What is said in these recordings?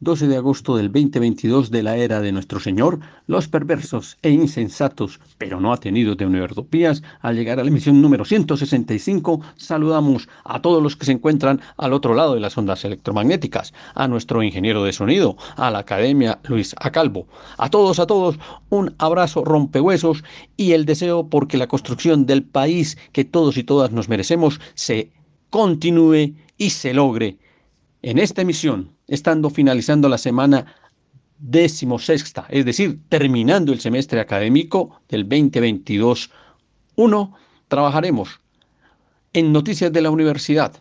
12 de agosto del 2022 de la era de nuestro Señor, los perversos e insensatos, pero no atenidos de Univertopías, al llegar a la emisión número 165, saludamos a todos los que se encuentran al otro lado de las ondas electromagnéticas, a nuestro ingeniero de sonido, a la Academia Luis Acalvo, a todos, a todos, un abrazo rompehuesos y el deseo porque la construcción del país que todos y todas nos merecemos se continúe y se logre. En esta emisión, estando finalizando la semana decimosexta, es decir, terminando el semestre académico del 2022-1, trabajaremos en Noticias de la Universidad.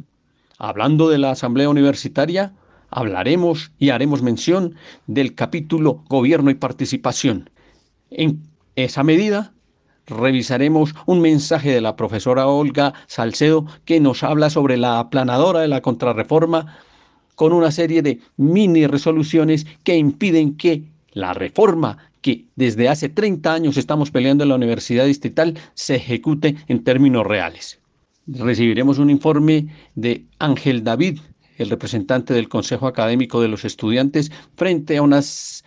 Hablando de la Asamblea Universitaria, hablaremos y haremos mención del capítulo Gobierno y Participación. En esa medida, revisaremos un mensaje de la profesora Olga Salcedo que nos habla sobre la aplanadora de la contrarreforma con una serie de mini resoluciones que impiden que la reforma que desde hace 30 años estamos peleando en la Universidad Distrital se ejecute en términos reales. Recibiremos un informe de Ángel David, el representante del Consejo Académico de los Estudiantes, frente a unas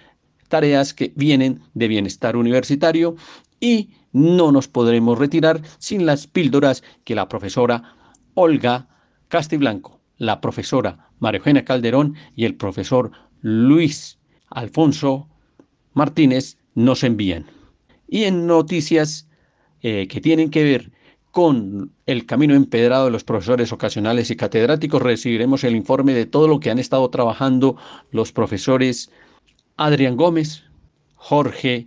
tareas que vienen de bienestar universitario y no nos podremos retirar sin las píldoras que la profesora Olga Castiblanco la profesora María Eugenia Calderón y el profesor Luis Alfonso Martínez nos envían. Y en noticias eh, que tienen que ver con el camino empedrado de los profesores ocasionales y catedráticos, recibiremos el informe de todo lo que han estado trabajando los profesores Adrián Gómez, Jorge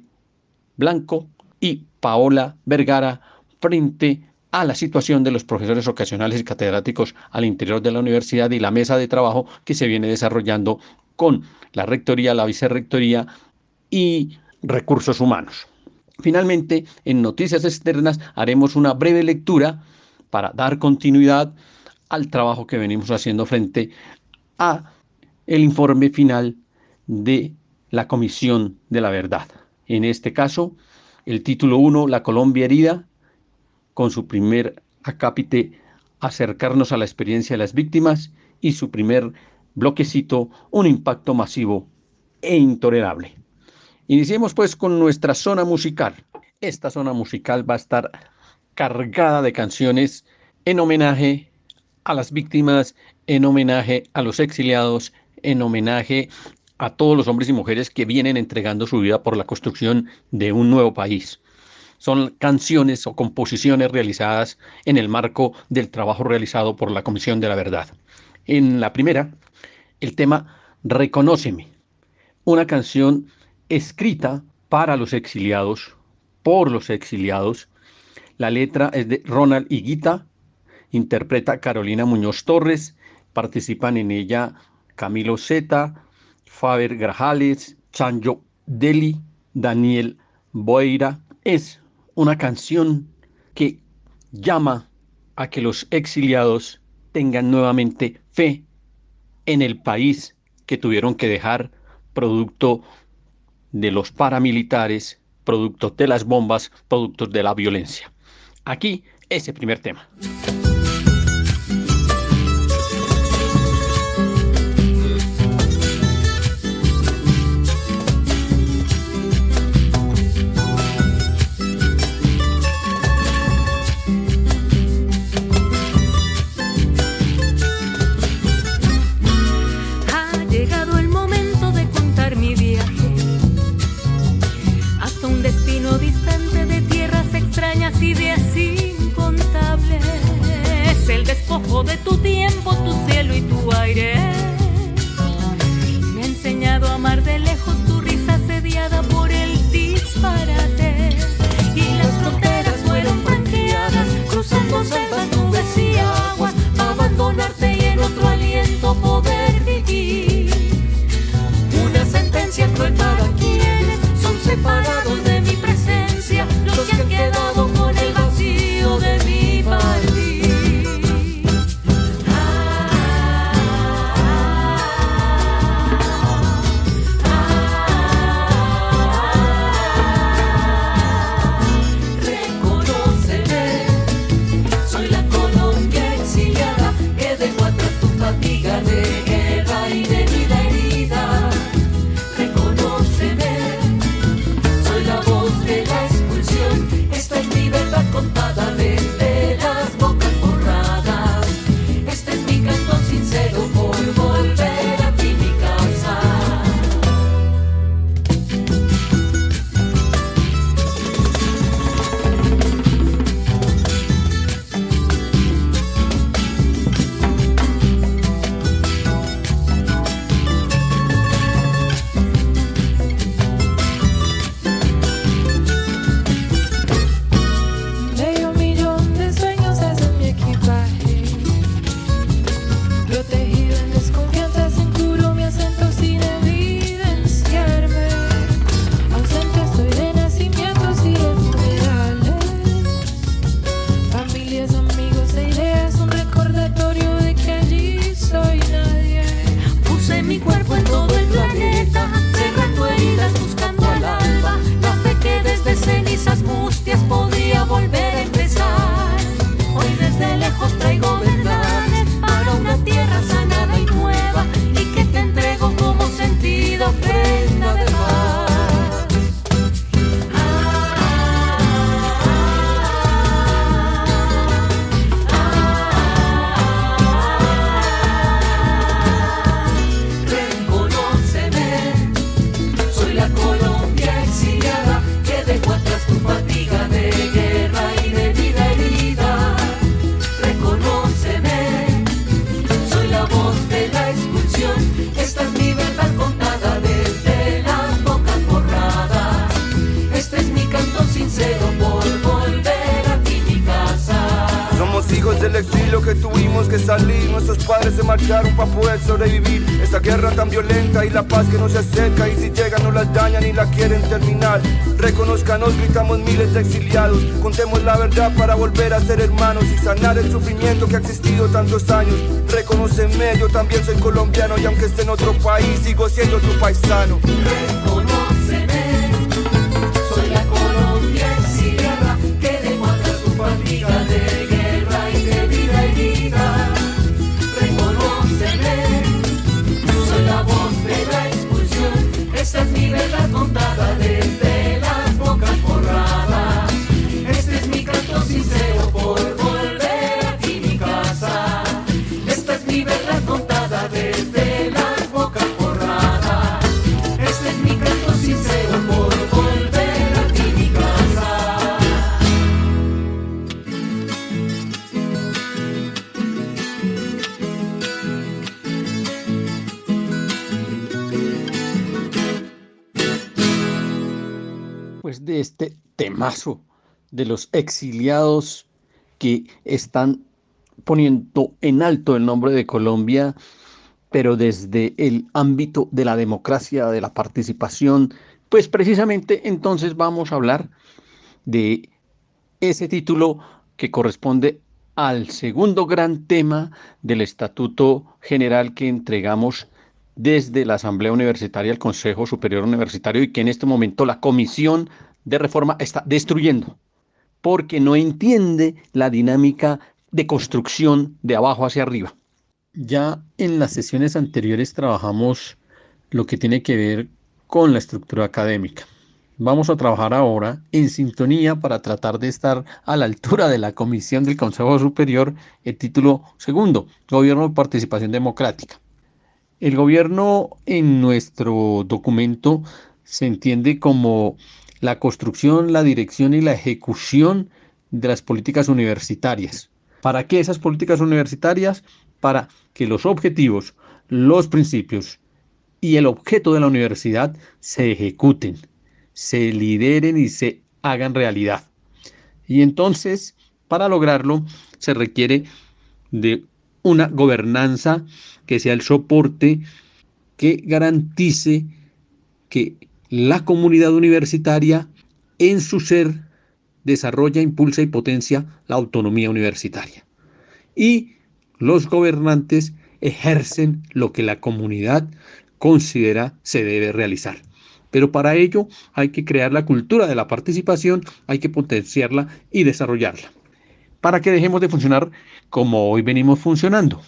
Blanco y Paola Vergara frente a la situación de los profesores ocasionales y catedráticos al interior de la universidad y la mesa de trabajo que se viene desarrollando con la rectoría, la vicerrectoría y recursos humanos. Finalmente, en noticias externas haremos una breve lectura para dar continuidad al trabajo que venimos haciendo frente a el informe final de la Comisión de la Verdad. En este caso, el título 1, La Colombia herida, con su primer acápite acercarnos a la experiencia de las víctimas y su primer bloquecito un impacto masivo e intolerable. Iniciemos pues con nuestra zona musical. Esta zona musical va a estar cargada de canciones en homenaje a las víctimas, en homenaje a los exiliados, en homenaje a todos los hombres y mujeres que vienen entregando su vida por la construcción de un nuevo país son canciones o composiciones realizadas en el marco del trabajo realizado por la Comisión de la Verdad. En la primera, el tema Reconóceme, una canción escrita para los exiliados, por los exiliados. La letra es de Ronald Higuita, interpreta Carolina Muñoz Torres, participan en ella Camilo Zeta, Faber Grajales, Chanjo Deli, Daniel Boeira. Es una canción que llama a que los exiliados tengan nuevamente fe en el país que tuvieron que dejar producto de los paramilitares, producto de las bombas, productos de la violencia. Aquí ese primer tema. Para poder sobrevivir. Esa guerra tan violenta y la paz que no se acerca. Y si llega, no las dañan y la quieren terminar. Reconozcanos, gritamos miles de exiliados. Contemos la verdad para volver a ser hermanos y sanar el sufrimiento que ha existido tantos años. Reconoceme, yo también soy colombiano y aunque esté en otro país, sigo siendo tu paisano. De los exiliados que están poniendo en alto el nombre de Colombia, pero desde el ámbito de la democracia, de la participación, pues precisamente entonces vamos a hablar de ese título que corresponde al segundo gran tema del Estatuto General que entregamos desde la Asamblea Universitaria al Consejo Superior Universitario y que en este momento la Comisión de Reforma está destruyendo, porque no entiende la dinámica de construcción de abajo hacia arriba. Ya en las sesiones anteriores trabajamos lo que tiene que ver con la estructura académica. Vamos a trabajar ahora en sintonía para tratar de estar a la altura de la Comisión del Consejo Superior, el título segundo, Gobierno de Participación Democrática. El gobierno en nuestro documento se entiende como la construcción, la dirección y la ejecución de las políticas universitarias. ¿Para qué esas políticas universitarias? Para que los objetivos, los principios y el objeto de la universidad se ejecuten, se lideren y se hagan realidad. Y entonces, para lograrlo, se requiere de una gobernanza que sea el soporte que garantice que la comunidad universitaria en su ser desarrolla, impulsa y potencia la autonomía universitaria. Y los gobernantes ejercen lo que la comunidad considera se debe realizar. Pero para ello hay que crear la cultura de la participación, hay que potenciarla y desarrollarla para que dejemos de funcionar como hoy venimos funcionando.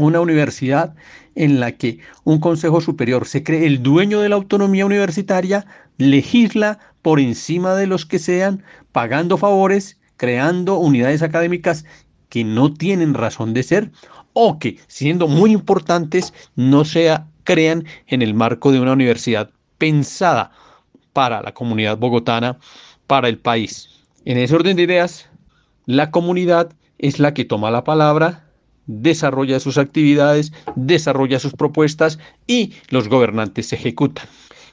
Una universidad en la que un consejo superior se cree el dueño de la autonomía universitaria, legisla por encima de los que sean, pagando favores, creando unidades académicas que no tienen razón de ser o que, siendo muy importantes, no se crean en el marco de una universidad pensada para la comunidad bogotana, para el país. En ese orden de ideas, la comunidad es la que toma la palabra, desarrolla sus actividades, desarrolla sus propuestas y los gobernantes ejecutan.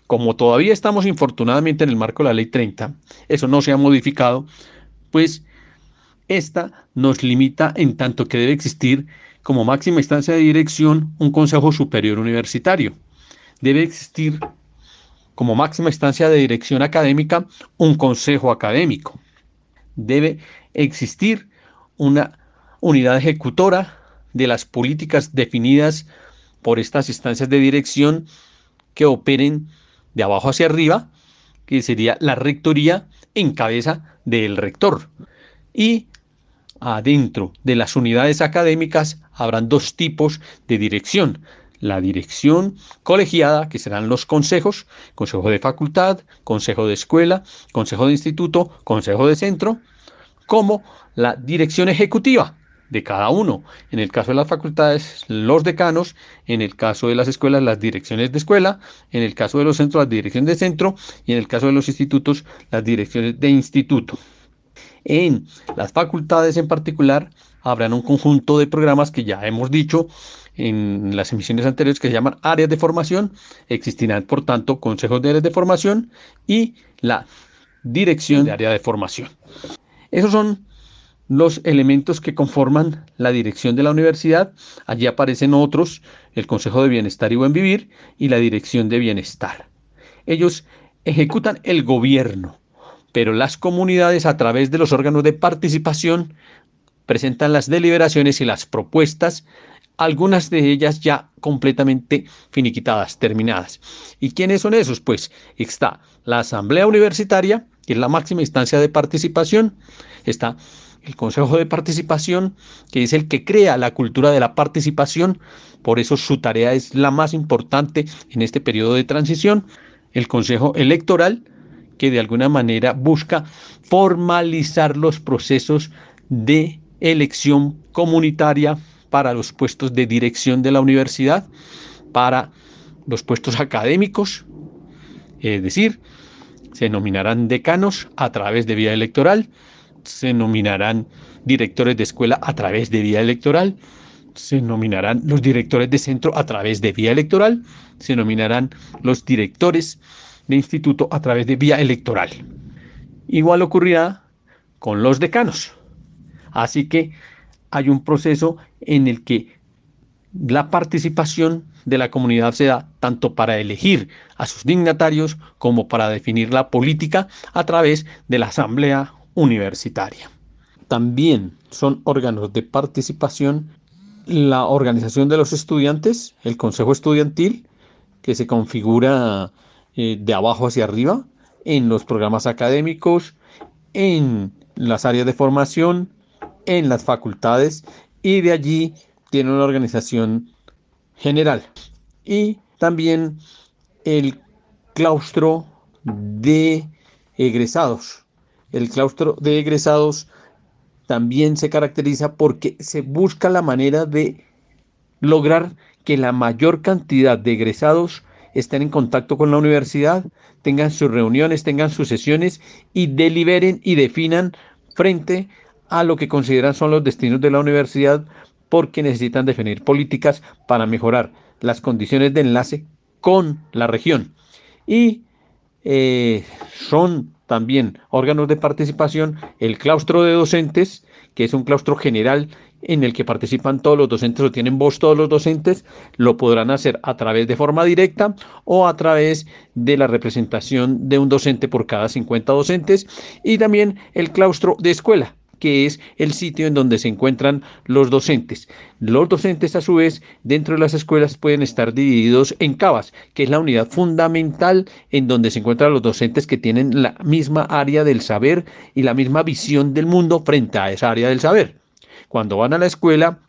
Como todavía estamos infortunadamente en el marco de la ley 30, eso no se ha modificado, pues esta nos limita en tanto que debe existir como máxima instancia de dirección un Consejo Superior Universitario. Debe existir como máxima instancia de dirección académica un Consejo Académico. Debe existir una unidad ejecutora de las políticas definidas por estas instancias de dirección que operen de abajo hacia arriba, que sería la rectoría en cabeza del rector. Y adentro de las unidades académicas habrán dos tipos de dirección. La dirección colegiada, que serán los consejos, consejo de facultad, consejo de escuela, consejo de instituto, consejo de centro, como la dirección ejecutiva de cada uno. En el caso de las facultades, los decanos, en el caso de las escuelas, las direcciones de escuela, en el caso de los centros, las direcciones de centro y en el caso de los institutos, las direcciones de instituto. En las facultades en particular, habrán un conjunto de programas que ya hemos dicho en las emisiones anteriores que se llaman áreas de formación. Existirán, por tanto, consejos de áreas de formación y la dirección de área de formación. Esos son los elementos que conforman la dirección de la universidad. Allí aparecen otros, el Consejo de Bienestar y Buen Vivir y la Dirección de Bienestar. Ellos ejecutan el gobierno, pero las comunidades a través de los órganos de participación presentan las deliberaciones y las propuestas, algunas de ellas ya completamente finiquitadas, terminadas. ¿Y quiénes son esos? Pues está la Asamblea Universitaria, que es la máxima instancia de participación, está el Consejo de Participación, que es el que crea la cultura de la participación, por eso su tarea es la más importante en este periodo de transición, el Consejo Electoral, que de alguna manera busca formalizar los procesos de elección comunitaria para los puestos de dirección de la universidad, para los puestos académicos, es decir, se nominarán decanos a través de vía electoral, se nominarán directores de escuela a través de vía electoral, se nominarán los directores de centro a través de vía electoral, se nominarán los directores de instituto a través de vía electoral. Igual ocurrirá con los decanos. Así que hay un proceso en el que la participación de la comunidad se da tanto para elegir a sus dignatarios como para definir la política a través de la asamblea universitaria. También son órganos de participación la organización de los estudiantes, el consejo estudiantil, que se configura eh, de abajo hacia arriba en los programas académicos, en las áreas de formación, en las facultades y de allí tiene una organización general. Y también el claustro de egresados, el claustro de egresados también se caracteriza porque se busca la manera de lograr que la mayor cantidad de egresados estén en contacto con la universidad, tengan sus reuniones, tengan sus sesiones y deliberen y definan frente a lo que consideran son los destinos de la universidad porque necesitan definir políticas para mejorar las condiciones de enlace con la región. Y eh, son también órganos de participación, el claustro de docentes, que es un claustro general en el que participan todos los docentes o tienen voz todos los docentes, lo podrán hacer a través de forma directa o a través de la representación de un docente por cada 50 docentes y también el claustro de escuela, que es el sitio en donde se encuentran los docentes. Los docentes, a su vez, dentro de las escuelas pueden estar divididos en CABAS, que es la unidad fundamental en donde se encuentran los docentes que tienen la misma área del saber y la misma visión del mundo frente a esa área del saber. Cuando van a la escuela,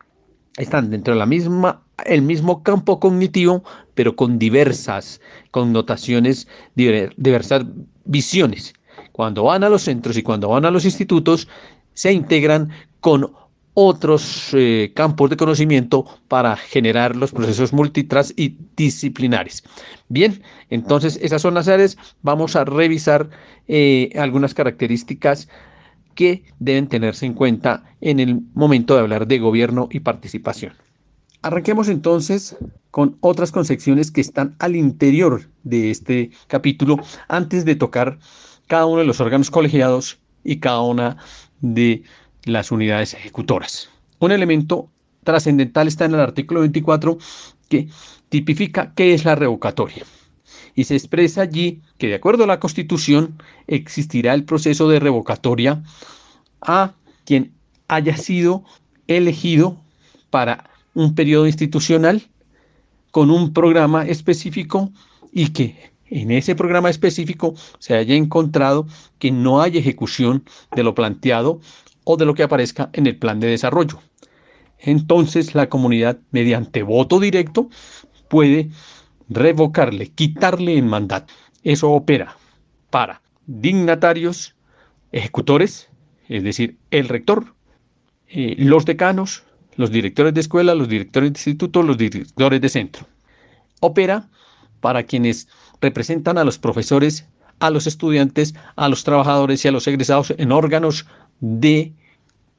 están dentro de la misma el mismo campo cognitivo, pero con diversas connotaciones, diversas visiones. Cuando van a los centros y cuando van a los institutos, se integran con otros eh, campos de conocimiento para generar los procesos multitras y disciplinares. Bien, entonces esas son las áreas. Vamos a revisar eh, algunas características que deben tenerse en cuenta en el momento de hablar de gobierno y participación. Arranquemos entonces con otras concepciones que están al interior de este capítulo antes de tocar cada uno de los órganos colegiados y cada una de las unidades ejecutoras. Un elemento trascendental está en el artículo 24 que tipifica qué es la revocatoria. Y se expresa allí que de acuerdo a la Constitución existirá el proceso de revocatoria a quien haya sido elegido para un periodo institucional con un programa específico y que en ese programa específico se haya encontrado que no hay ejecución de lo planteado o de lo que aparezca en el plan de desarrollo. Entonces la comunidad, mediante voto directo, puede revocarle, quitarle el mandato. Eso opera para dignatarios, ejecutores, es decir, el rector, eh, los decanos, los directores de escuela, los directores de instituto, los directores de centro. Opera para quienes representan a los profesores, a los estudiantes, a los trabajadores y a los egresados en órganos de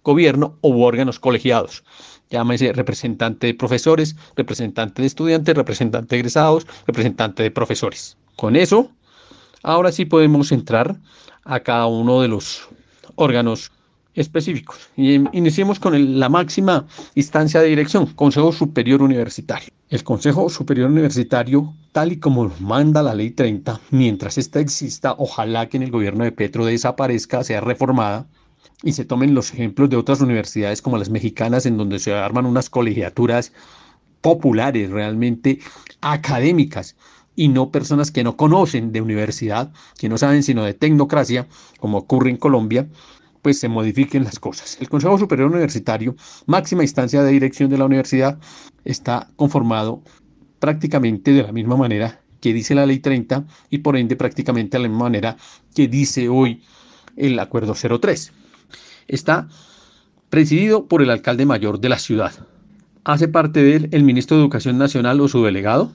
gobierno u órganos colegiados. Llámese representante de profesores, representante de estudiantes, representante de egresados, representante de profesores. Con eso, ahora sí podemos entrar a cada uno de los órganos específicos. Y iniciemos con la máxima instancia de dirección, Consejo Superior Universitario. El Consejo Superior Universitario, tal y como manda la Ley 30, mientras esta exista, ojalá que en el gobierno de Petro desaparezca, sea reformada y se tomen los ejemplos de otras universidades como las mexicanas, en donde se arman unas colegiaturas populares, realmente académicas, y no personas que no conocen de universidad, que no saben sino de tecnocracia, como ocurre en Colombia, pues se modifiquen las cosas. El Consejo Superior Universitario, máxima instancia de dirección de la universidad, está conformado prácticamente de la misma manera que dice la Ley 30 y por ende prácticamente de la misma manera que dice hoy el Acuerdo 03. Está presidido por el alcalde mayor de la ciudad. Hace parte de él el ministro de Educación Nacional o su delegado,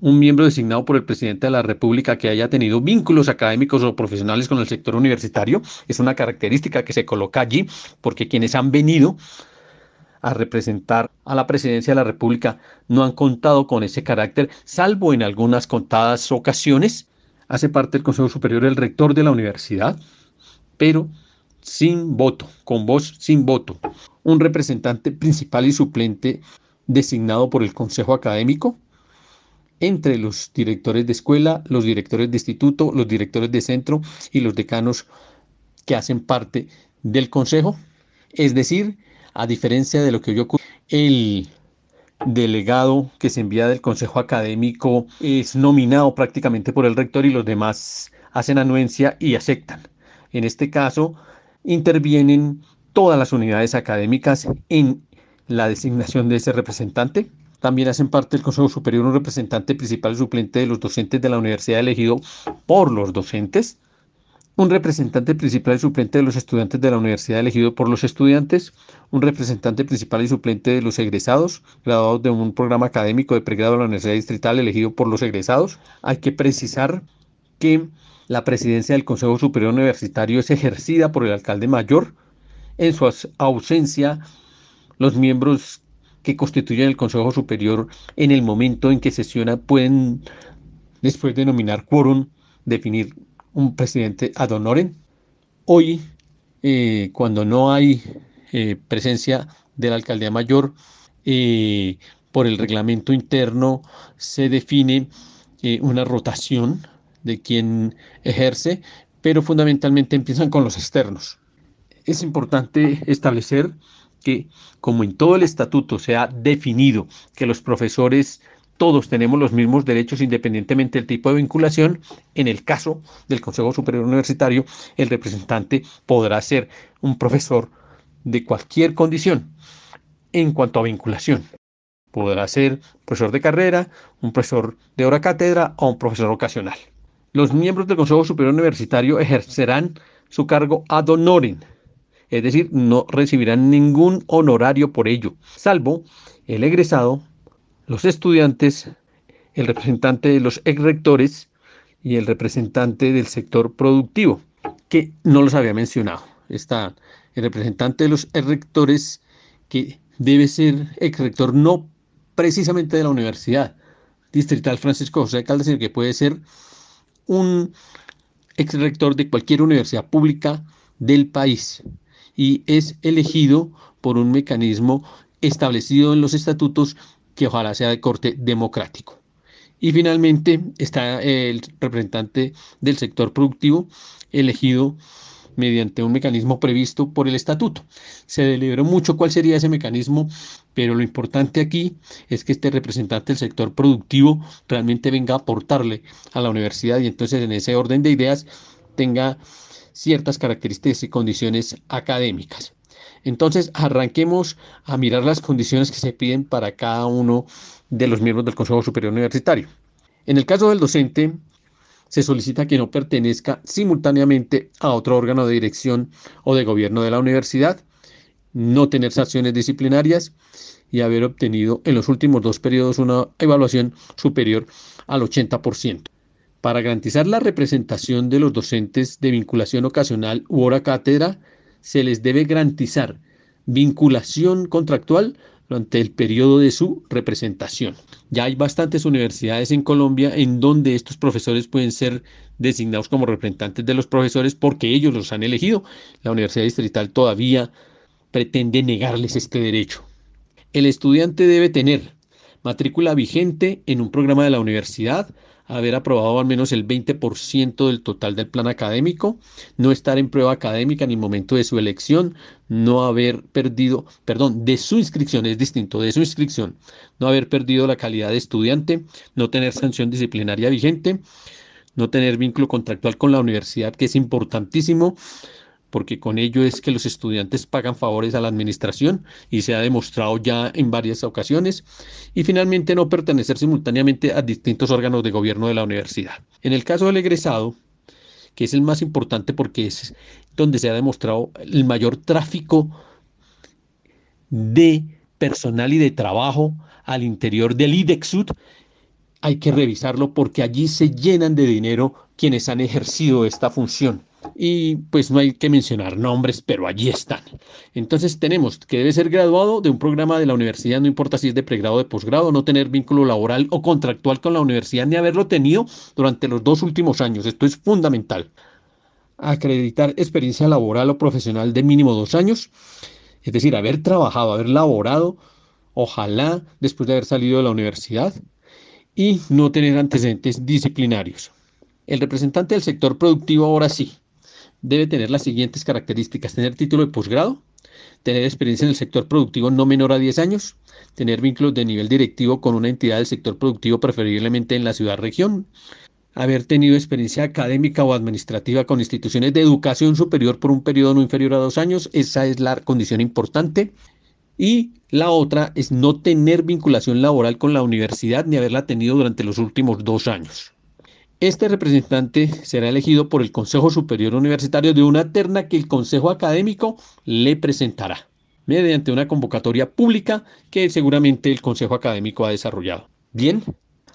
un miembro designado por el presidente de la República que haya tenido vínculos académicos o profesionales con el sector universitario. Es una característica que se coloca allí porque quienes han venido a representar a la presidencia de la República no han contado con ese carácter, salvo en algunas contadas ocasiones. Hace parte del Consejo Superior el rector de la universidad, pero sin voto, con voz sin voto. Un representante principal y suplente designado por el Consejo Académico, entre los directores de escuela, los directores de instituto, los directores de centro y los decanos que hacen parte del consejo. Es decir, a diferencia de lo que ocurre, el delegado que se envía del consejo académico es nominado prácticamente por el rector y los demás hacen anuencia y aceptan. En este caso, intervienen todas las unidades académicas en la designación de ese representante también hacen parte del Consejo Superior un representante principal y suplente de los docentes de la universidad elegido por los docentes, un representante principal y suplente de los estudiantes de la universidad elegido por los estudiantes, un representante principal y suplente de los egresados, graduados de un programa académico de pregrado de la Universidad Distrital elegido por los egresados. Hay que precisar que la presidencia del Consejo Superior Universitario es ejercida por el alcalde mayor. En su ausencia, los miembros que constituyen el Consejo Superior en el momento en que sesiona pueden, después de nominar quórum, definir un presidente ad honorem. Hoy, eh, cuando no hay eh, presencia de la alcaldía mayor, eh, por el reglamento interno se define una rotación de quien ejerce, pero fundamentalmente empiezan con los externos. Es importante establecer que, como en todo el estatuto se ha definido que los profesores todos tenemos los mismos derechos independientemente del tipo de vinculación, en el caso del Consejo Superior Universitario, el representante podrá ser un profesor de cualquier condición en cuanto a vinculación. Podrá ser profesor de carrera, un profesor de hora cátedra o un profesor ocasional. Los miembros del Consejo Superior Universitario ejercerán su cargo ad honorem, es decir, no recibirán ningún honorario por ello, salvo el egresado, los estudiantes, el representante de los ex rectores y el representante del sector productivo, que no los había mencionado. Está el representante de los ex rectores, que debe ser ex rector no precisamente de la universidad distrital Francisco José Caldas, sino que puede ser un ex rector de cualquier universidad pública del país y es elegido por un mecanismo establecido en los estatutos que ojalá sea de corte democrático. Y finalmente está el representante del sector productivo elegido mediante un mecanismo previsto por el estatuto. Se deliberó mucho cuál sería ese mecanismo, pero lo importante aquí es que este representante del sector productivo realmente venga a aportarle a la universidad y entonces en ese orden de ideas tenga ciertas características y condiciones académicas. Entonces, arranquemos a mirar las condiciones que se piden para cada uno de los miembros del Consejo Superior Universitario. En el caso del docente, se solicita que no pertenezca simultáneamente a otro órgano de dirección o de gobierno de la universidad, no tener sanciones disciplinarias y haber obtenido en los últimos dos periodos una evaluación superior al 80%. Para garantizar la representación de los docentes de vinculación ocasional u hora cátedra, se les debe garantizar vinculación contractual durante el periodo de su representación. Ya hay bastantes universidades en Colombia en donde estos profesores pueden ser designados como representantes de los profesores porque ellos los han elegido. La Universidad Distrital todavía pretende negarles este derecho. El estudiante debe tener matrícula vigente en un programa de la universidad, haber aprobado al menos el 20% del total del plan académico, no estar en prueba académica en el momento de su elección, no haber perdido, perdón, de su inscripción, es distinto, de su inscripción, no haber perdido la calidad de estudiante, no tener sanción disciplinaria vigente, no tener vínculo contractual con la universidad, que es importantísimo, porque con ello es que los estudiantes pagan favores a la administración y se ha demostrado ya en varias ocasiones, y finalmente no pertenecer simultáneamente a distintos órganos de gobierno de la universidad. En el caso del egresado, que es el más importante porque es donde se ha demostrado el mayor tráfico de personal y de trabajo al interior del IDEXUD, hay que revisarlo porque allí se llenan de dinero quienes han ejercido esta función y pues no hay que mencionar nombres, pero allí están. Entonces tenemos que debe ser graduado de un programa de la universidad, no importa si es de pregrado o de posgrado, no tener vínculo laboral o contractual con la universidad ni haberlo tenido durante los dos últimos años. Esto es fundamental. Acreditar experiencia laboral o profesional de mínimo dos años, es decir, haber trabajado, haber laborado, ojalá después de haber salido de la universidad y no tener antecedentes disciplinarios. El representante del sector productivo ahora sí, debe tener las siguientes características. Tener título de posgrado, tener experiencia en el sector productivo no menor a 10 años, tener vínculos de nivel directivo con una entidad del sector productivo preferiblemente en la ciudad-región, haber tenido experiencia académica o administrativa con instituciones de educación superior por un periodo no inferior a dos años, esa es la condición importante. Y la otra es no tener vinculación laboral con la universidad ni haberla tenido durante los últimos dos años. Este representante será elegido por el Consejo Superior Universitario de una terna que el Consejo Académico le presentará mediante una convocatoria pública que seguramente el Consejo Académico ha desarrollado. Bien,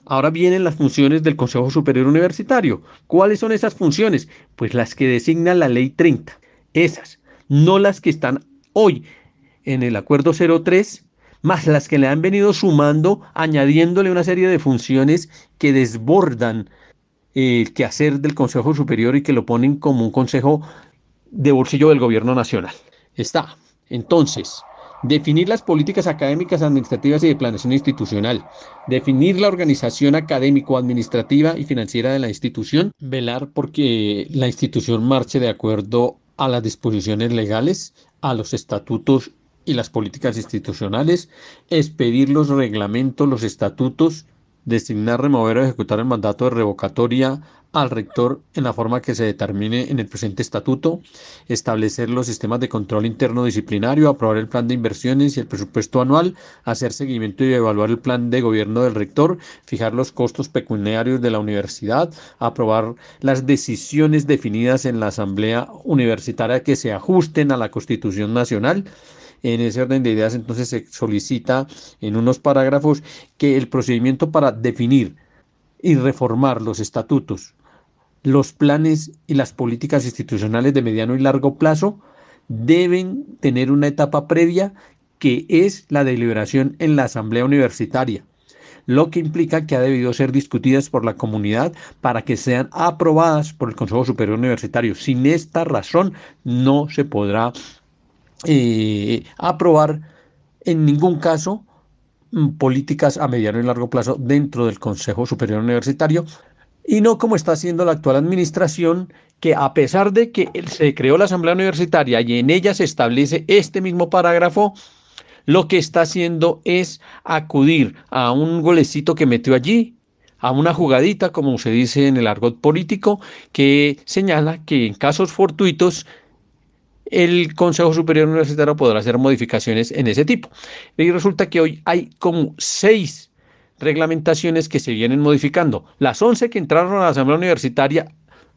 ahora vienen las funciones del Consejo Superior Universitario. ¿Cuáles son esas funciones? Pues las que designa la Ley 30. Esas, no las que están hoy en el Acuerdo 03, más las que le han venido sumando, añadiéndole una serie de funciones que desbordan el quehacer del Consejo Superior y que lo ponen como un consejo de bolsillo del gobierno nacional. Está, entonces, definir las políticas académicas, administrativas y de planeación institucional, definir la organización académico-administrativa y financiera de la institución, velar porque la institución marche de acuerdo a las disposiciones legales, a los estatutos y las políticas institucionales, expedir los reglamentos, los estatutos designar, remover o ejecutar el mandato de revocatoria al rector en la forma que se determine en el presente estatuto, establecer los sistemas de control interno disciplinario, aprobar el plan de inversiones y el presupuesto anual, hacer seguimiento y evaluar el plan de gobierno del rector, fijar los costos pecuniarios de la universidad, aprobar las decisiones definidas en la asamblea universitaria que se ajusten a la Constitución Nacional, en ese orden de ideas, entonces se solicita en unos parágrafos que el procedimiento para definir y reformar los estatutos, los planes y las políticas institucionales de mediano y largo plazo deben tener una etapa previa que es la deliberación en la asamblea universitaria lo que implica que ha debido ser discutidas por la comunidad para que sean aprobadas por el Consejo Superior Universitario. Sin esta razón no se podrá eh, aprobar en ningún caso mm, políticas a mediano y largo plazo dentro del Consejo Superior Universitario y no como está haciendo la actual administración, que a pesar de que se creó la Asamblea Universitaria y en ella se establece este mismo parágrafo, lo que está haciendo es acudir a un golecito que metió allí, a una jugadita, como se dice en el argot político, que señala que en casos fortuitos el Consejo Superior Universitario podrá hacer modificaciones en ese tipo. Y resulta que hoy hay como seis reglamentaciones que se vienen modificando. Las once que entraron a la Asamblea Universitaria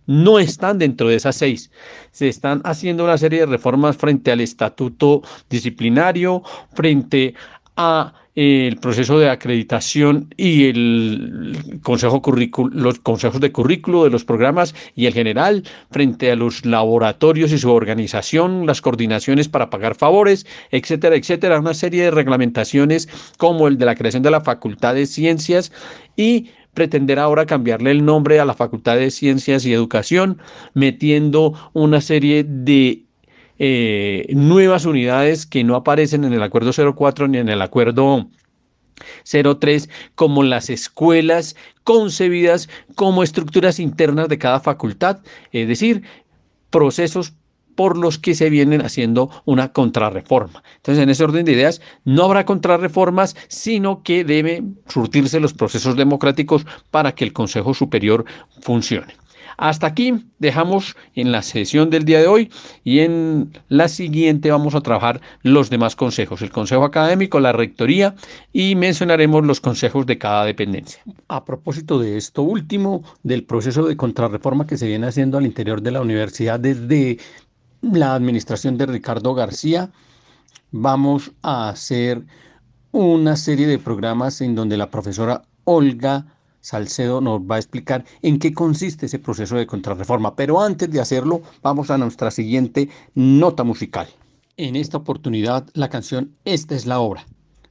no están dentro de esas seis. Se están haciendo una serie de reformas frente al estatuto disciplinario, frente a el proceso de acreditación y el consejo los consejos de currículo de los programas y el general frente a los laboratorios y su organización, las coordinaciones para pagar favores, etcétera, etcétera, una serie de reglamentaciones como el de la creación de la Facultad de Ciencias y pretender ahora cambiarle el nombre a la Facultad de Ciencias y Educación, metiendo una serie de eh, nuevas unidades que no aparecen en el acuerdo 04 ni en el acuerdo 03 como las escuelas concebidas como estructuras internas de cada facultad, es decir, procesos por los que se vienen haciendo una contrarreforma. Entonces, en ese orden de ideas, no habrá contrarreformas, sino que deben surtirse los procesos democráticos para que el Consejo Superior funcione. Hasta aquí dejamos en la sesión del día de hoy y en la siguiente vamos a trabajar los demás consejos, el consejo académico, la rectoría y mencionaremos los consejos de cada dependencia. A propósito de esto último, del proceso de contrarreforma que se viene haciendo al interior de la universidad desde la administración de Ricardo García, vamos a hacer una serie de programas en donde la profesora Olga Salcedo nos va a explicar en qué consiste ese proceso de contrarreforma. Pero antes de hacerlo, vamos a nuestra siguiente nota musical. En esta oportunidad, la canción Esta es la obra,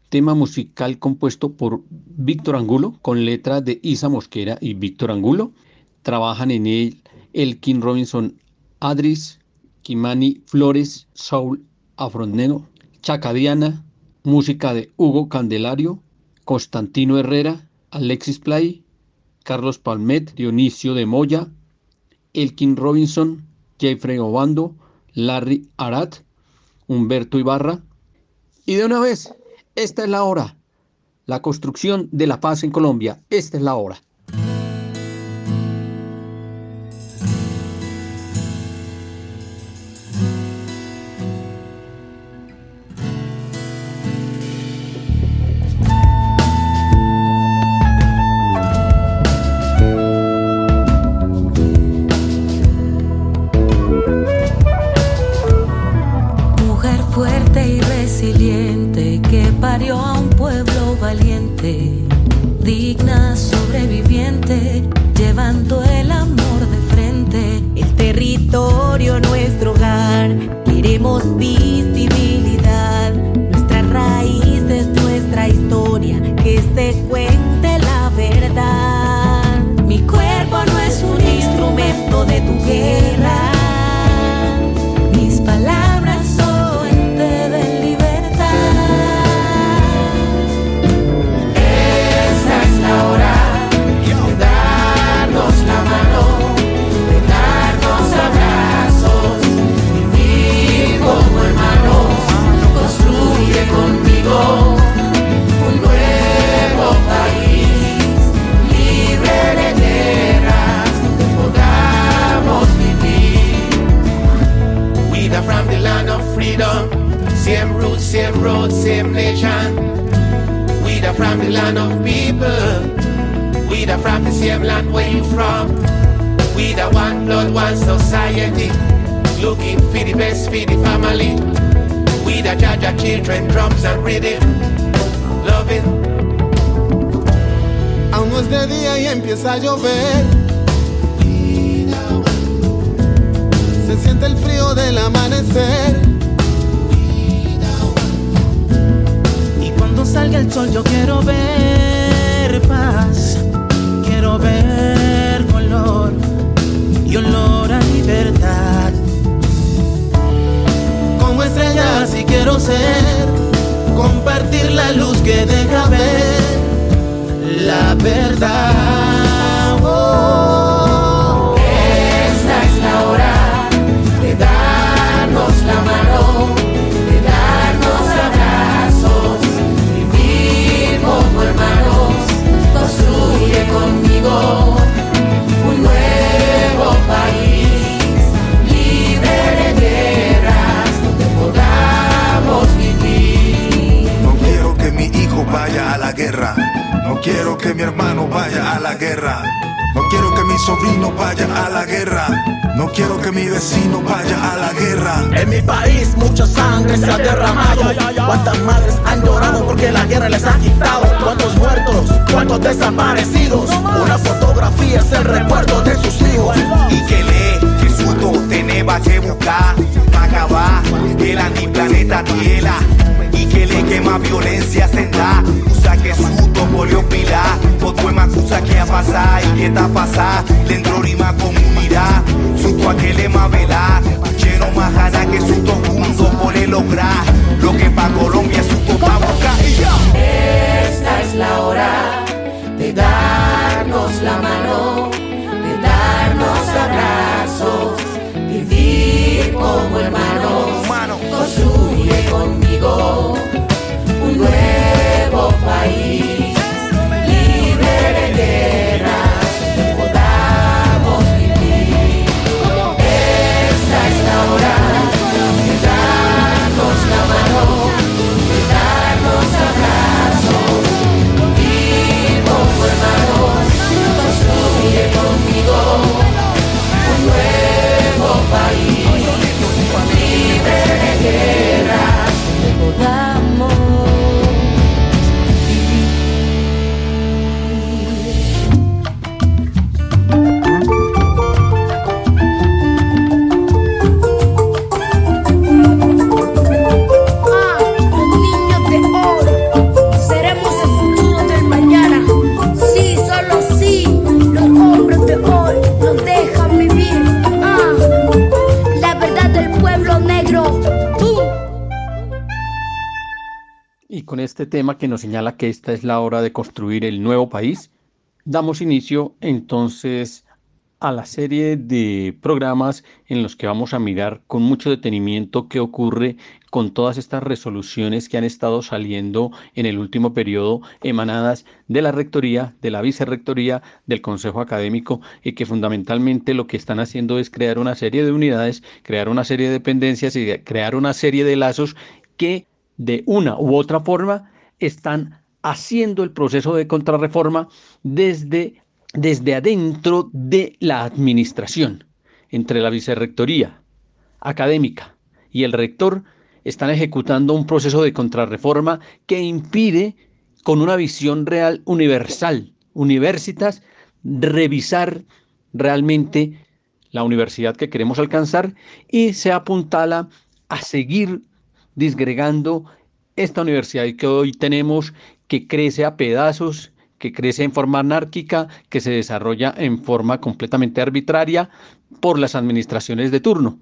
tema musical compuesto por Víctor Angulo, con letra de Isa Mosquera y Víctor Angulo. Trabajan en él Elkin Robinson Adris, Kimani Flores, Saul Afroneno, Chacadiana, música de Hugo Candelario, Constantino Herrera, Alexis Play, Carlos Palmet, Dionisio de Moya, Elkin Robinson, Jeffrey Obando, Larry Arat, Humberto Ibarra. Y de una vez, esta es la hora. La construcción de la paz en Colombia. Esta es la hora. Comunidad. Suto a que le mavela. Más gana que suto junto por lograr. Lo que pa' Colombia suto pa' buscar. Y yo. Esta es la hora de darnos la mano, de darnos abrazos, vivir como hermanos. Construye conmigo un nuevo país, con este tema que nos señala que esta es la hora de construir el nuevo país, damos inicio entonces a la serie de programas en los que vamos a mirar con mucho detenimiento qué ocurre con todas estas resoluciones que han estado saliendo en el último periodo emanadas de la Rectoría, de la Vicerrectoría, del Consejo Académico y que fundamentalmente lo que están haciendo es crear una serie de unidades, crear una serie de dependencias y crear una serie de lazos que de una u otra forma están haciendo el proceso de contrarreforma desde, desde adentro de la administración, entre la vicerrectoría académica y el rector están ejecutando un proceso de contrarreforma que impide con una visión real universal, universitas, revisar realmente la universidad que queremos alcanzar y se apuntala a seguir disgregando esta universidad que hoy tenemos, que crece a pedazos, que crece en forma anárquica, que se desarrolla en forma completamente arbitraria por las administraciones de turno.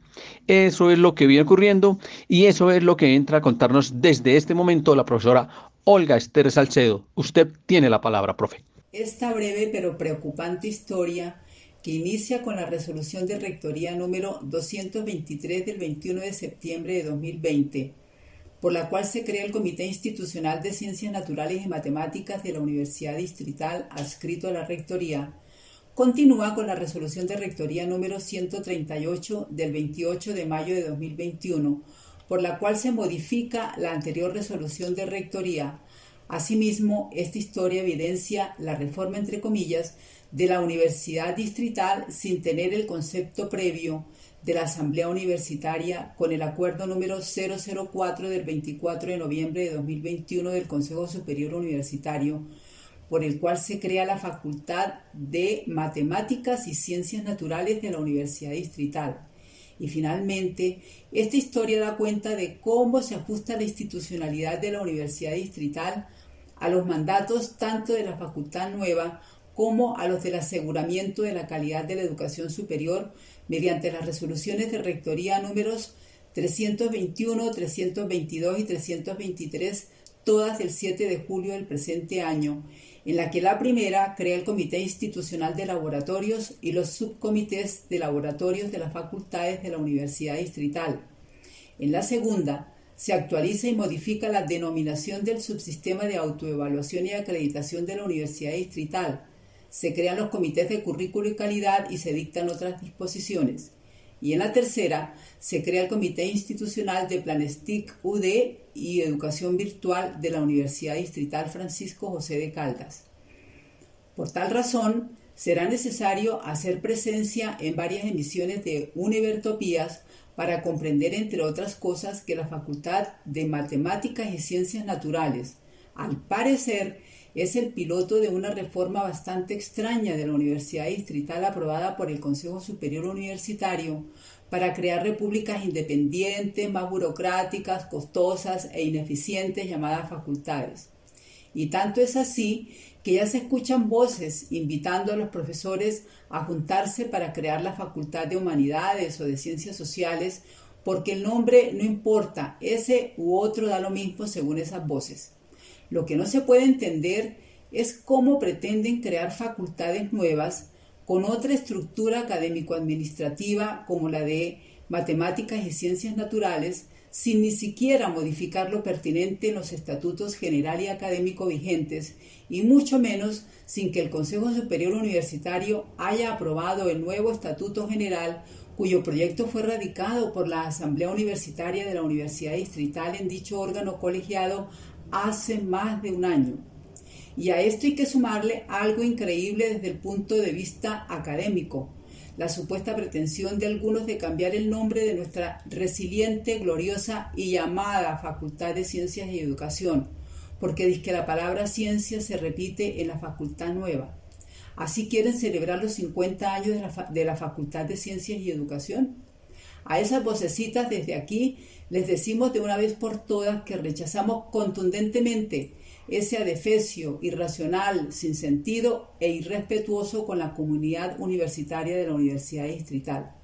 Eso es lo que viene ocurriendo y eso es lo que entra a contarnos desde este momento la profesora Olga Esther Salcedo. Usted tiene la palabra, profe. Esta breve pero preocupante historia que inicia con la resolución de Rectoría número 223 del 21 de septiembre de 2020, por la cual se crea el Comité Institucional de Ciencias Naturales y Matemáticas de la Universidad Distrital adscrito a la Rectoría, continúa con la resolución de Rectoría número 138 del 28 de mayo de 2021, por la cual se modifica la anterior resolución de Rectoría. Asimismo, esta historia evidencia la reforma, entre comillas, de la Universidad Distrital sin tener el concepto previo de la Asamblea Universitaria con el acuerdo número 004 del 24 de noviembre de 2021 del Consejo Superior Universitario, por el cual se crea la Facultad de Matemáticas y Ciencias Naturales de la Universidad Distrital. Y finalmente, esta historia da cuenta de cómo se ajusta la institucionalidad de la Universidad Distrital a los mandatos tanto de la Facultad Nueva como a los del aseguramiento de la calidad de la educación superior mediante las resoluciones de Rectoría números 321, 322 y 323, todas del 7 de julio del presente año, en la que la primera crea el Comité Institucional de Laboratorios y los subcomités de laboratorios de las facultades de la Universidad Distrital. En la segunda, se actualiza y modifica la denominación del subsistema de autoevaluación y acreditación de la Universidad Distrital. Se crean los comités de currículo y calidad y se dictan otras disposiciones. Y en la tercera, se crea el Comité Institucional de Planestic UD y Educación Virtual de la Universidad Distrital Francisco José de Caldas. Por tal razón, será necesario hacer presencia en varias emisiones de Univertopías para comprender, entre otras cosas, que la Facultad de Matemáticas y Ciencias Naturales, al parecer, es el piloto de una reforma bastante extraña de la Universidad Distrital aprobada por el Consejo Superior Universitario para crear repúblicas independientes, más burocráticas, costosas e ineficientes llamadas facultades. Y tanto es así que ya se escuchan voces invitando a los profesores a juntarse para crear la Facultad de Humanidades o de Ciencias Sociales, porque el nombre no importa, ese u otro da lo mismo según esas voces. Lo que no se puede entender es cómo pretenden crear facultades nuevas con otra estructura académico-administrativa como la de matemáticas y ciencias naturales, sin ni siquiera modificar lo pertinente en los estatutos general y académico vigentes, y mucho menos sin que el Consejo Superior Universitario haya aprobado el nuevo Estatuto General cuyo proyecto fue radicado por la Asamblea Universitaria de la Universidad Distrital en dicho órgano colegiado hace más de un año. Y a esto hay que sumarle algo increíble desde el punto de vista académico, la supuesta pretensión de algunos de cambiar el nombre de nuestra resiliente, gloriosa y llamada Facultad de Ciencias y Educación, porque dice que la palabra ciencia se repite en la facultad nueva. Así quieren celebrar los 50 años de la, de la Facultad de Ciencias y Educación. A esas vocecitas desde aquí les decimos de una vez por todas que rechazamos contundentemente ese adefesio irracional, sin sentido e irrespetuoso con la comunidad universitaria de la Universidad Distrital.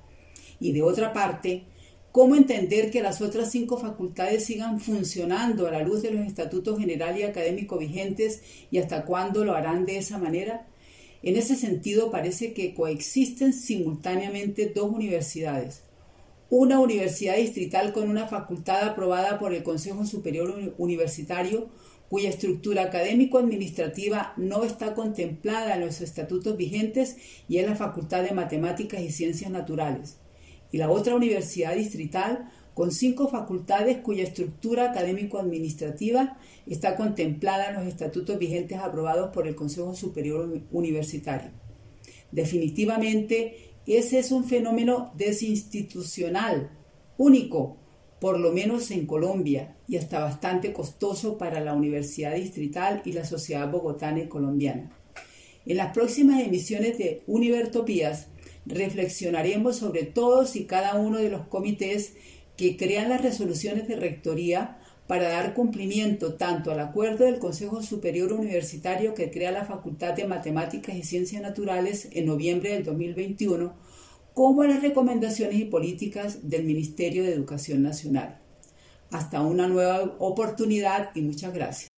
Y de otra parte, ¿cómo entender que las otras cinco facultades sigan funcionando a la luz de los estatutos general y académico vigentes y hasta cuándo lo harán de esa manera? En ese sentido, parece que coexisten simultáneamente dos universidades, una universidad distrital con una facultad aprobada por el Consejo Superior Universitario, cuya estructura académico-administrativa no está contemplada en los estatutos vigentes y es la Facultad de Matemáticas y Ciencias Naturales. Y la otra universidad distrital con cinco facultades cuya estructura académico-administrativa está contemplada en los estatutos vigentes aprobados por el Consejo Superior Universitario. Definitivamente, ese es un fenómeno desinstitucional, único, por lo menos en Colombia, y hasta bastante costoso para la Universidad Distrital y la sociedad bogotana y colombiana. En las próximas emisiones de Univertopías reflexionaremos sobre todos y cada uno de los comités que crean las resoluciones de rectoría para dar cumplimiento tanto al acuerdo del Consejo Superior Universitario que crea la Facultad de Matemáticas y Ciencias Naturales en noviembre del 2021, como a las recomendaciones y políticas del Ministerio de Educación Nacional. Hasta una nueva oportunidad y muchas gracias.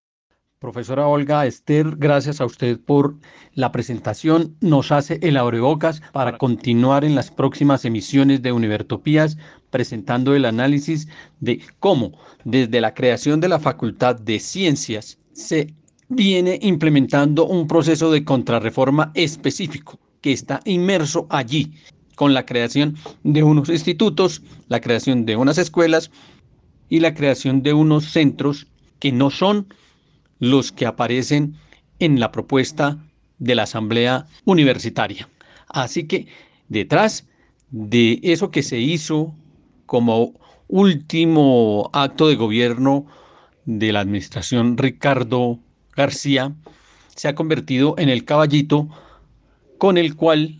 Profesora Olga Esther, gracias a usted por la presentación. Nos hace el abrebocas para continuar en las próximas emisiones de Univertopías presentando el análisis de cómo desde la creación de la Facultad de Ciencias se viene implementando un proceso de contrarreforma específico que está inmerso allí con la creación de unos institutos, la creación de unas escuelas y la creación de unos centros que no son los que aparecen en la propuesta de la Asamblea Universitaria. Así que detrás de eso que se hizo como último acto de gobierno de la administración Ricardo García, se ha convertido en el caballito con el cual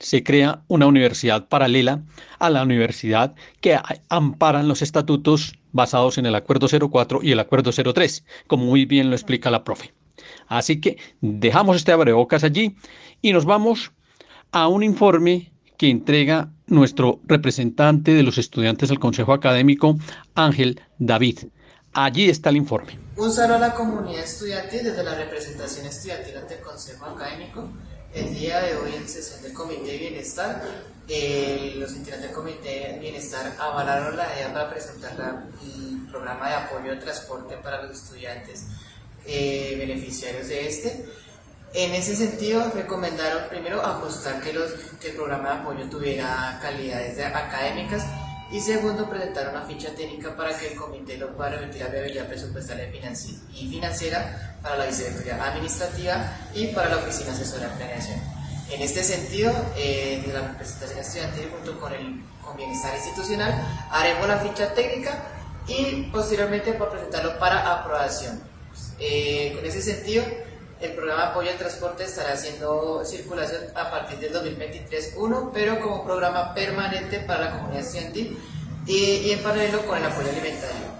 se crea una universidad paralela a la universidad que amparan los estatutos basados en el Acuerdo 04 y el Acuerdo 03, como muy bien lo explica la profe. Así que dejamos este abrebocas allí y nos vamos a un informe que entrega nuestro representante de los estudiantes del Consejo Académico, Ángel David. Allí está el informe. Un saludo a la comunidad estudiantil desde la representación estudiantil ante el Consejo Académico. El día de hoy en sesión del Comité de Bienestar, los integrantes del Comité de Bienestar avalaron la idea para presentar el programa de apoyo de transporte para los estudiantes eh, beneficiarios de este en ese sentido, recomendaron primero ajustar que el programa de apoyo tuviera calidades académicas y segundo, presentar una ficha técnica para que el comité lo pueda remitir a viabilidad presupuestaria y financiera para la vicerrectoría administrativa y para la oficina asesora de planeación. En este sentido, eh, de la representación estudiantil junto con el con bienestar institucional, haremos la ficha técnica y posteriormente por presentarlo para aprobación. Eh, con ese sentido, el programa apoyo al transporte estará haciendo circulación a partir del 2023-1, pero como programa permanente para la comunidad estudiantil y, en paralelo con el apoyo alimentario.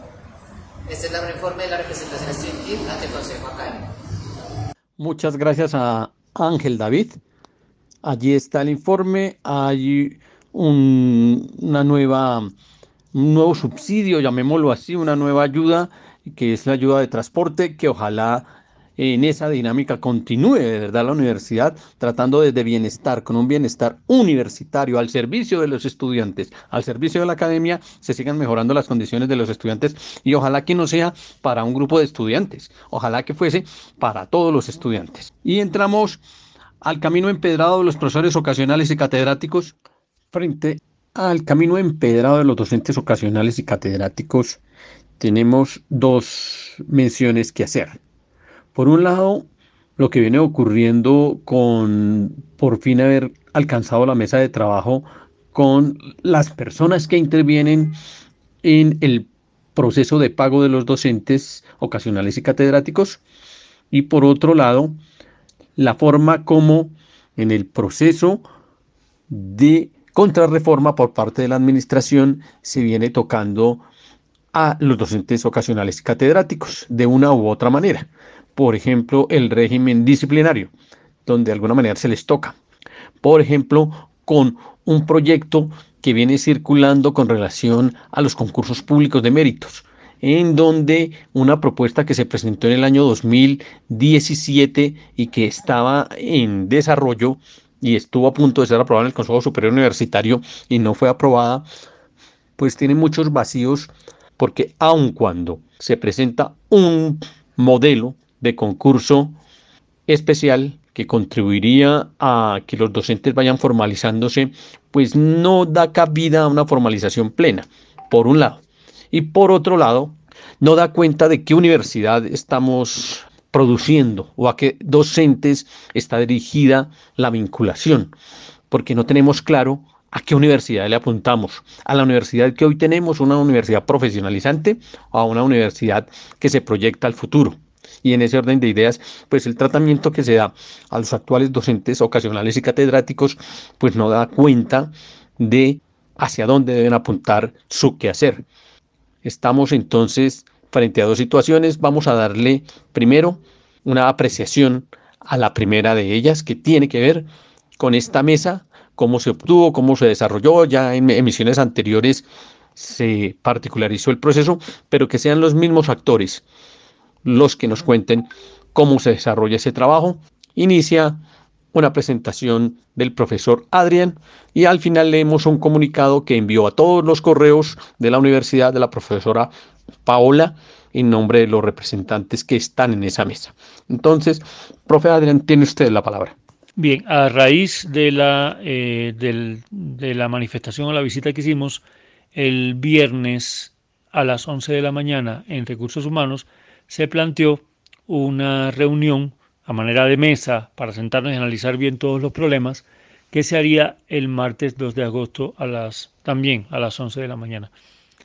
Este es el informe de la representación estudiantil ante el Consejo Académico. Muchas gracias a Ángel David. Allí está el informe. Hay un, una nueva, un nuevo subsidio, llamémoslo así, una nueva ayuda, que es la ayuda de transporte, que ojalá en esa dinámica continúe de verdad la universidad tratando desde bienestar, con un bienestar universitario al servicio de los estudiantes, al servicio de la academia, se sigan mejorando las condiciones de los estudiantes y ojalá que no sea para un grupo de estudiantes, ojalá que fuese para todos los estudiantes. Y entramos al camino empedrado de los profesores ocasionales y catedráticos frente al camino empedrado de los docentes ocasionales y catedráticos tenemos dos menciones que hacer. Por un lado, lo que viene ocurriendo con por fin haber alcanzado la mesa de trabajo con las personas que intervienen en el proceso de pago de los docentes ocasionales y catedráticos. Y por otro lado, la forma como en el proceso de contrarreforma por parte de la administración se viene tocando a los docentes ocasionales catedráticos de una u otra manera por ejemplo, el régimen disciplinario, donde de alguna manera se les toca. Por ejemplo, con un proyecto que viene circulando con relación a los concursos públicos de méritos, en donde una propuesta que se presentó en el año 2017 y que estaba en desarrollo y estuvo a punto de ser aprobada en el Consejo Superior Universitario y no fue aprobada, pues tiene muchos vacíos porque aun cuando se presenta un modelo de concurso especial que contribuiría a que los docentes vayan formalizándose, pues no da cabida a una formalización plena, por un lado. Y por otro lado, no da cuenta de qué universidad estamos produciendo o a qué docentes está dirigida la vinculación, porque no tenemos claro a qué universidad le apuntamos. A la universidad que hoy tenemos, una universidad profesionalizante o a una universidad que se proyecta al futuro y en ese orden de ideas, pues el tratamiento que se da a los actuales docentes ocasionales y catedráticos, pues no da cuenta de hacia dónde deben apuntar su quehacer. Estamos entonces frente a dos situaciones. Vamos a darle primero una apreciación a la primera de ellas, que tiene que ver con esta mesa, cómo se obtuvo, cómo se desarrolló. Ya en emisiones anteriores se particularizó el proceso, pero que sean los mismos actores los que nos cuenten cómo se desarrolla ese trabajo. Inicia una presentación del profesor Adrián y al final leemos un comunicado que envió a todos los correos de la universidad de la profesora Paola en nombre de los representantes que están en esa mesa. Entonces, profe Adrián, tiene usted la palabra. Bien, a raíz de la, eh, de la manifestación o la visita que hicimos el viernes a las 11 de la mañana en Recursos Humanos, se planteó una reunión a manera de mesa para sentarnos y analizar bien todos los problemas que se haría el martes 2 de agosto a las también a las 11 de la mañana.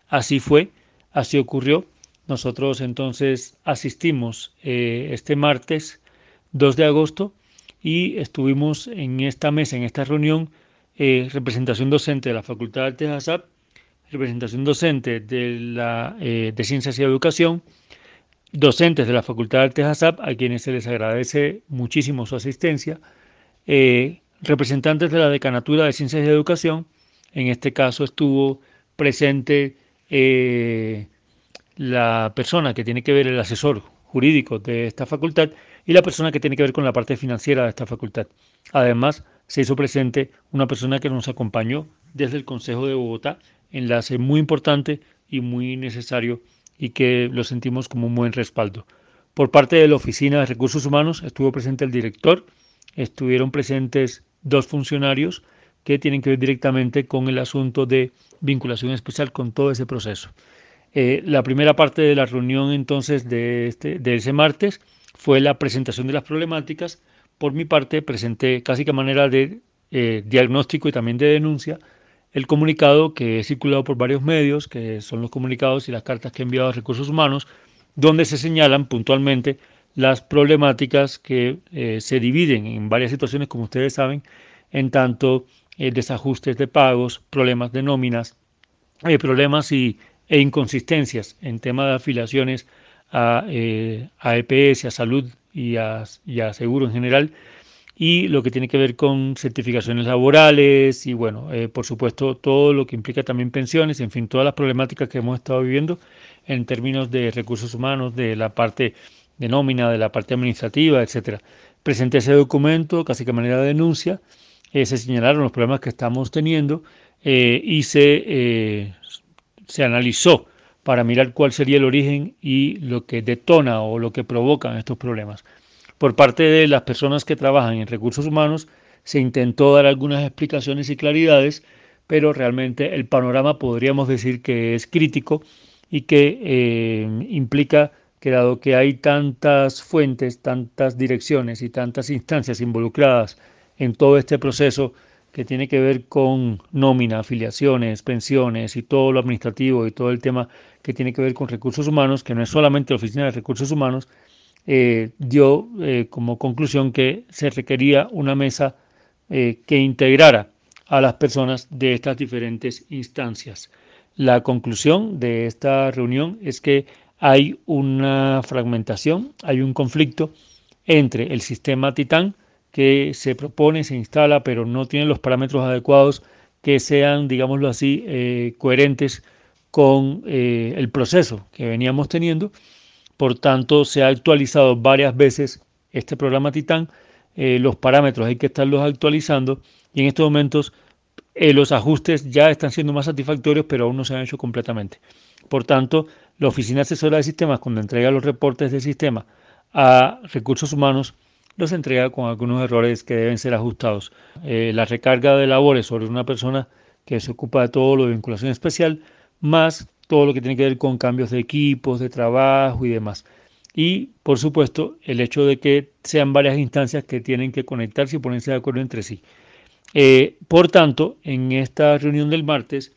Así fue, así ocurrió. Nosotros entonces asistimos eh, este martes 2 de agosto y estuvimos en esta mesa, en esta reunión, eh, representación docente de la Facultad de Artes representación docente de, la, eh, de Ciencias y Educación, docentes de la Facultad de Artes ASAP, a quienes se les agradece muchísimo su asistencia, eh, representantes de la Decanatura de Ciencias y Educación, en este caso estuvo presente eh, la persona que tiene que ver el asesor jurídico de esta facultad y la persona que tiene que ver con la parte financiera de esta facultad. Además, se hizo presente una persona que nos acompañó desde el Consejo de Bogotá, enlace muy importante y muy necesario y que lo sentimos como un buen respaldo. Por parte de la Oficina de Recursos Humanos estuvo presente el director, estuvieron presentes dos funcionarios que tienen que ver directamente con el asunto de vinculación especial con todo ese proceso. Eh, la primera parte de la reunión entonces de, este, ese martes fue la presentación de las problemáticas, por mi parte, presenté casi que manera de eh, diagnóstico y también de denuncia el comunicado que he circulado por varios medios, que son los comunicados y las cartas que he enviado a recursos humanos, donde se señalan puntualmente las problemáticas que eh, se dividen en varias situaciones, como ustedes saben, en tanto eh, desajustes de pagos, problemas de nóminas, problemas y, e inconsistencias en tema de afiliaciones a, a EPS, a salud y a, seguro en general, y lo que tiene que ver con certificaciones laborales y bueno, eh, por supuesto todo lo que implica también pensiones, en fin, todas las problemáticas que hemos estado viviendo en términos de recursos humanos, de la parte de nómina, de la parte administrativa, etcétera. Presenté ese documento casi que manera de denuncia, eh, se señalaron los problemas que estamos teniendo eh, y se, se analizó para mirar cuál sería el origen y lo que detona o lo que provocan estos problemas. Por parte de las personas que trabajan en recursos humanos se intentó dar algunas explicaciones y claridades, pero realmente el panorama podríamos decir que es crítico y que eh, implica que dado que hay tantas fuentes, tantas direcciones y tantas instancias involucradas en todo este proceso, que tiene que ver con nómina, afiliaciones, pensiones y todo lo administrativo y todo el tema que tiene que ver con recursos humanos, que no es solamente la Oficina de Recursos Humanos, eh, dio eh, como conclusión que se requería una mesa eh, que integrara a las personas de estas diferentes instancias. La conclusión de esta reunión es que hay una fragmentación, hay un conflicto entre el sistema Titán, que se propone, se instala, pero no tiene los parámetros adecuados que sean, digámoslo así, coherentes con el proceso que veníamos teniendo. Por tanto, se ha actualizado varias veces este programa Titán. Eh, los parámetros hay que estarlos actualizando y en estos momentos los ajustes ya están siendo más satisfactorios, pero aún no se han hecho completamente. Por tanto, la Oficina Asesora de Sistemas, cuando entrega los reportes del sistema a recursos humanos, los entrega con algunos errores que deben ser ajustados. Eh, la recarga de labores sobre una persona que se ocupa de todo lo de vinculación especial, más todo lo que tiene que ver con cambios de equipos, de trabajo y demás. Y, por supuesto, el hecho de que sean varias instancias que tienen que conectarse y ponerse de acuerdo entre sí. Eh, por tanto, en esta reunión del martes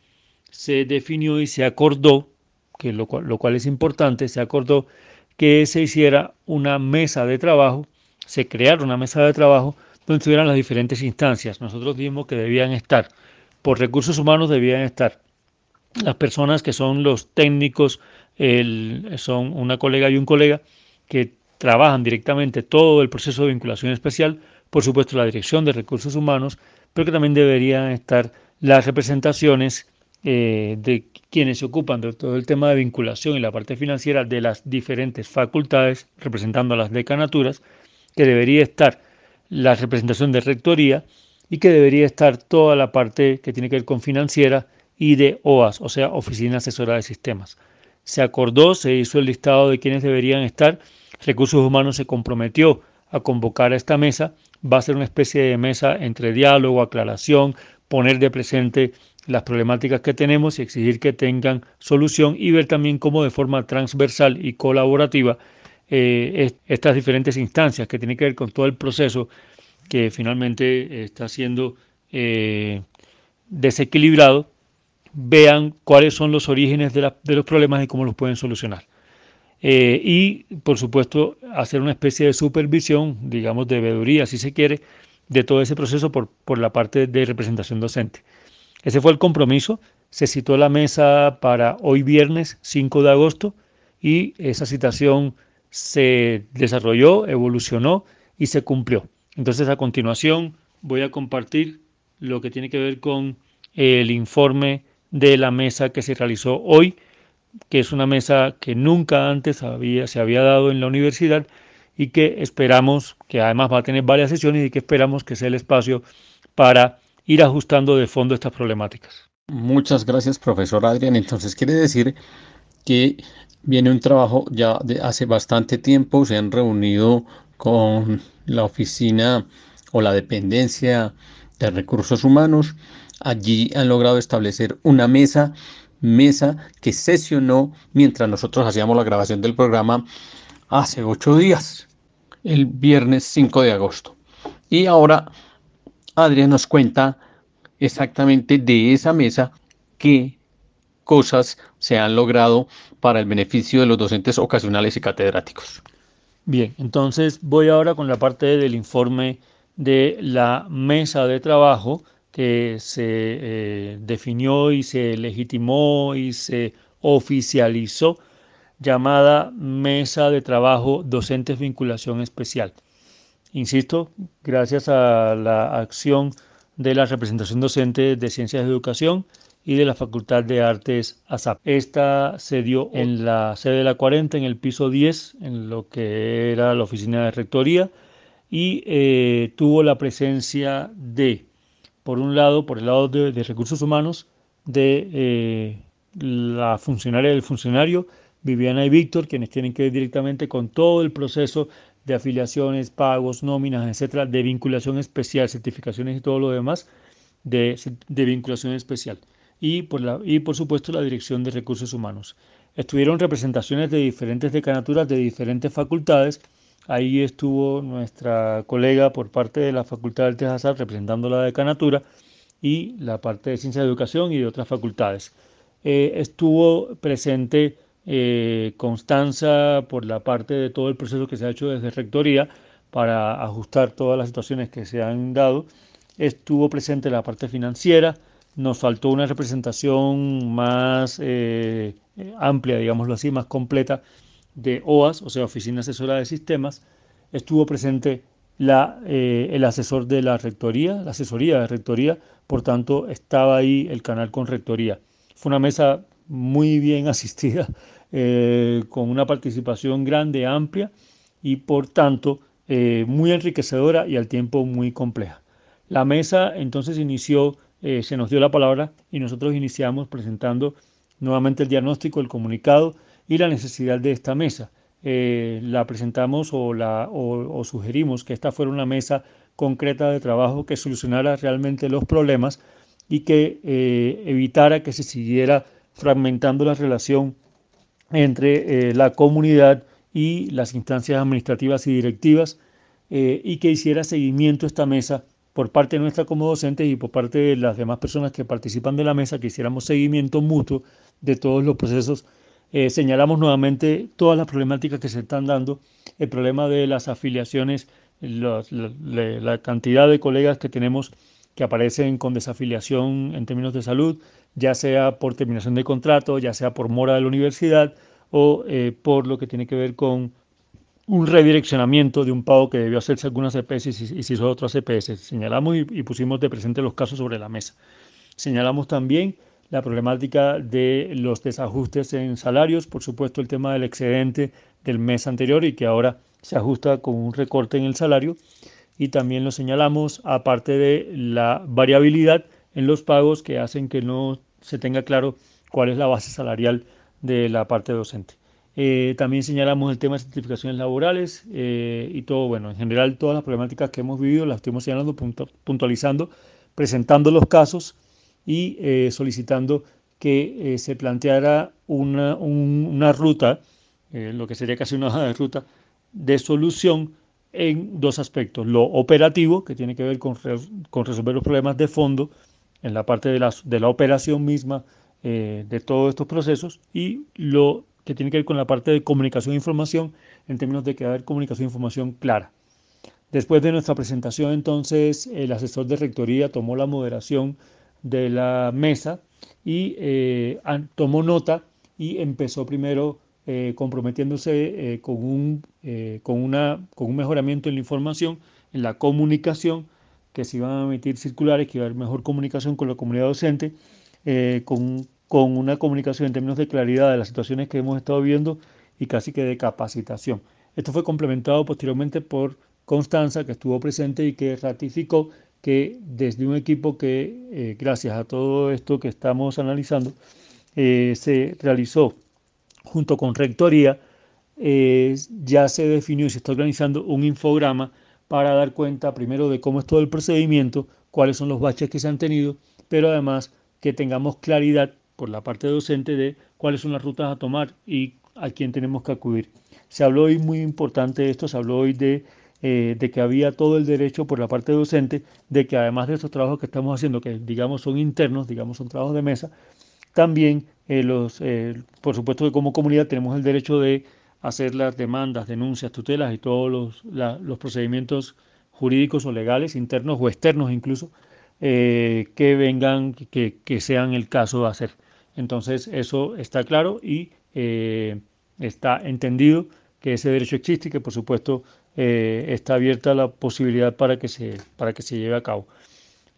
se definió y se acordó, que lo cual, lo cual es importante, se acordó que se hiciera una mesa de trabajo se creara una mesa de trabajo donde estuvieran las diferentes instancias. Nosotros dijimos que debían estar, por recursos humanos debían estar las personas que son los técnicos, son una colega y un colega que trabajan directamente todo el proceso de vinculación especial, por supuesto la dirección de recursos humanos, pero que también deberían estar las representaciones eh, de quienes se ocupan de todo el tema de vinculación y la parte financiera de las diferentes facultades, representando a las decanaturas, que debería estar la representación de rectoría y que debería estar toda la parte que tiene que ver con financiera y de OAS, o sea, Oficina Asesora de Sistemas. Se acordó, se hizo el listado de quienes deberían estar, Recursos Humanos se comprometió a convocar a esta mesa, va a ser una especie de mesa entre diálogo, aclaración, poner de presente las problemáticas que tenemos y exigir que tengan solución y ver también cómo de forma transversal y colaborativa eh, estas diferentes instancias que tienen que ver con todo el proceso que finalmente está siendo eh, desequilibrado, vean cuáles son los orígenes de, los problemas y cómo los pueden solucionar. Eh, y, por supuesto, hacer una especie de supervisión, digamos, de veeduría, si se quiere, de todo ese proceso por, por la parte de representación docente. Ese fue el compromiso. Se citó la mesa para hoy viernes 5 de agosto y esa citación se desarrolló, evolucionó y se cumplió. Entonces a continuación voy a compartir lo que tiene que ver con el informe de la mesa que se realizó hoy, que es una mesa que nunca antes había, se había dado en la universidad y que esperamos, que además va a tener varias sesiones y que esperamos que sea el espacio para ir ajustando de fondo estas problemáticas. Muchas gracias, profesor Adrián. Entonces quiere decir que viene un trabajo ya de hace bastante tiempo, se han reunido con la oficina o la dependencia de recursos humanos, allí han logrado establecer una mesa, mesa que sesionó mientras nosotros hacíamos la grabación del programa hace ocho días, el viernes 5 de agosto. Y ahora Adrián nos cuenta exactamente de esa mesa qué cosas se han logrado para el beneficio de los docentes ocasionales y catedráticos. Bien, entonces voy ahora con la parte del informe de la mesa de trabajo que se eh, definió y se legitimó y se oficializó llamada Mesa de Trabajo Docentes Vinculación Especial. Insisto, gracias a la acción de la representación docente de Ciencias de Educación y de la Facultad de Artes ASAP. Esta se dio en la sede de la 40, en el piso 10, en lo que era la oficina de rectoría, y eh, tuvo la presencia de, por un lado, por el lado de, recursos humanos, de eh, la funcionaria del funcionario, Viviana y Víctor, quienes tienen que ver directamente con todo el proceso de afiliaciones, pagos, nóminas, etcétera, de vinculación especial, certificaciones y todo lo demás de, vinculación especial. Y por, la, y por supuesto la Dirección de Recursos Humanos. Estuvieron representaciones de diferentes decanaturas de diferentes facultades. Ahí estuvo nuestra colega por parte de la Facultad del Tejazar representando la decanatura y la parte de Ciencia de Educación y de otras facultades. Eh, estuvo presente eh, Constanza por la parte de todo el proceso que se ha hecho desde Rectoría para ajustar todas las situaciones que se han dado. Estuvo presente la parte financiera, nos faltó una representación más eh, amplia, digámoslo así, más completa de OAS, o sea, Oficina Asesora de Sistemas. Estuvo presente eh, el asesor de la Rectoría, la asesoría de Rectoría, por tanto estaba ahí el canal con Rectoría. Fue una mesa muy bien asistida, eh, con una participación grande, amplia y por tanto eh, muy enriquecedora y al tiempo muy compleja. La mesa entonces inició, se nos dio la palabra y nosotros iniciamos presentando nuevamente el diagnóstico, el comunicado y la necesidad de esta mesa. la presentamos o, la, o sugerimos que esta fuera una mesa concreta de trabajo que solucionara realmente los problemas y que evitara que se siguiera fragmentando la relación entre eh, la comunidad y las instancias administrativas y directivas eh, y que hiciera seguimiento esta mesa por parte nuestra como docentes y por parte de las demás personas que participan de la mesa, que hiciéramos seguimiento mutuo de todos los procesos. Eh, señalamos nuevamente todas las problemáticas que se están dando, el problema de las afiliaciones, la cantidad de colegas que tenemos que aparecen con desafiliación en términos de salud, ya sea por terminación de contrato, ya sea por mora de la universidad o eh, por lo que tiene que ver con un redireccionamiento de un pago que debió hacerse algunas CPS y, se hizo otras CPS. Señalamos y, y pusimos de presente los casos sobre la mesa. Señalamos también la problemática de los desajustes en salarios, por supuesto el tema del excedente del mes anterior y que ahora se ajusta con un recorte en el salario. Y también lo señalamos, aparte de la variabilidad en los pagos que hacen que no se tenga claro cuál es la base salarial de la parte docente. Eh, también señalamos el tema de certificaciones laborales eh, y todo, bueno, en general todas las problemáticas que hemos vivido las estuvimos señalando, puntualizando, presentando los casos y eh, solicitando que se planteara una, una ruta, lo que sería casi una ruta, de solución en dos aspectos. Lo operativo, que tiene que ver con, con resolver los problemas de fondo, en la parte de la, de la operación misma eh, de todos estos procesos y lo que tiene que ver con la parte de comunicación e información en términos de que haber comunicación e información clara. Después de nuestra presentación, entonces, el asesor de rectoría tomó la moderación de la mesa y eh, tomó nota y empezó primero eh, comprometiéndose con, un, con, una, con un mejoramiento en la información, en la comunicación, que se iban a emitir circulares, que iba a haber mejor comunicación con la comunidad docente, eh, con, con, una comunicación en términos de claridad de las situaciones que hemos estado viendo y casi que de capacitación. Esto fue complementado posteriormente por Constanza, que estuvo presente y que ratificó que desde un equipo que, eh, gracias a todo esto que estamos analizando, eh, se realizó junto con Rectoría, ya se definió y se está organizando un infograma para dar cuenta primero de cómo es todo el procedimiento, cuáles son los baches que se han tenido, pero además que tengamos claridad por la parte docente de cuáles son las rutas a tomar y a quién tenemos que acudir. Se habló hoy muy importante de esto, se habló hoy de eh, de que había todo el derecho por la parte docente de que además de estos trabajos que estamos haciendo, que digamos son internos, digamos son trabajos de mesa, también eh, los, por supuesto que como comunidad tenemos el derecho de hacer las demandas, denuncias, tutelas y todos los, los procedimientos jurídicos o legales, internos o externos incluso, que vengan, que, que sean el caso de hacer. Entonces eso está claro y eh, está entendido que ese derecho existe y que por supuesto eh, está abierta la posibilidad para que se, para que se lleve a cabo.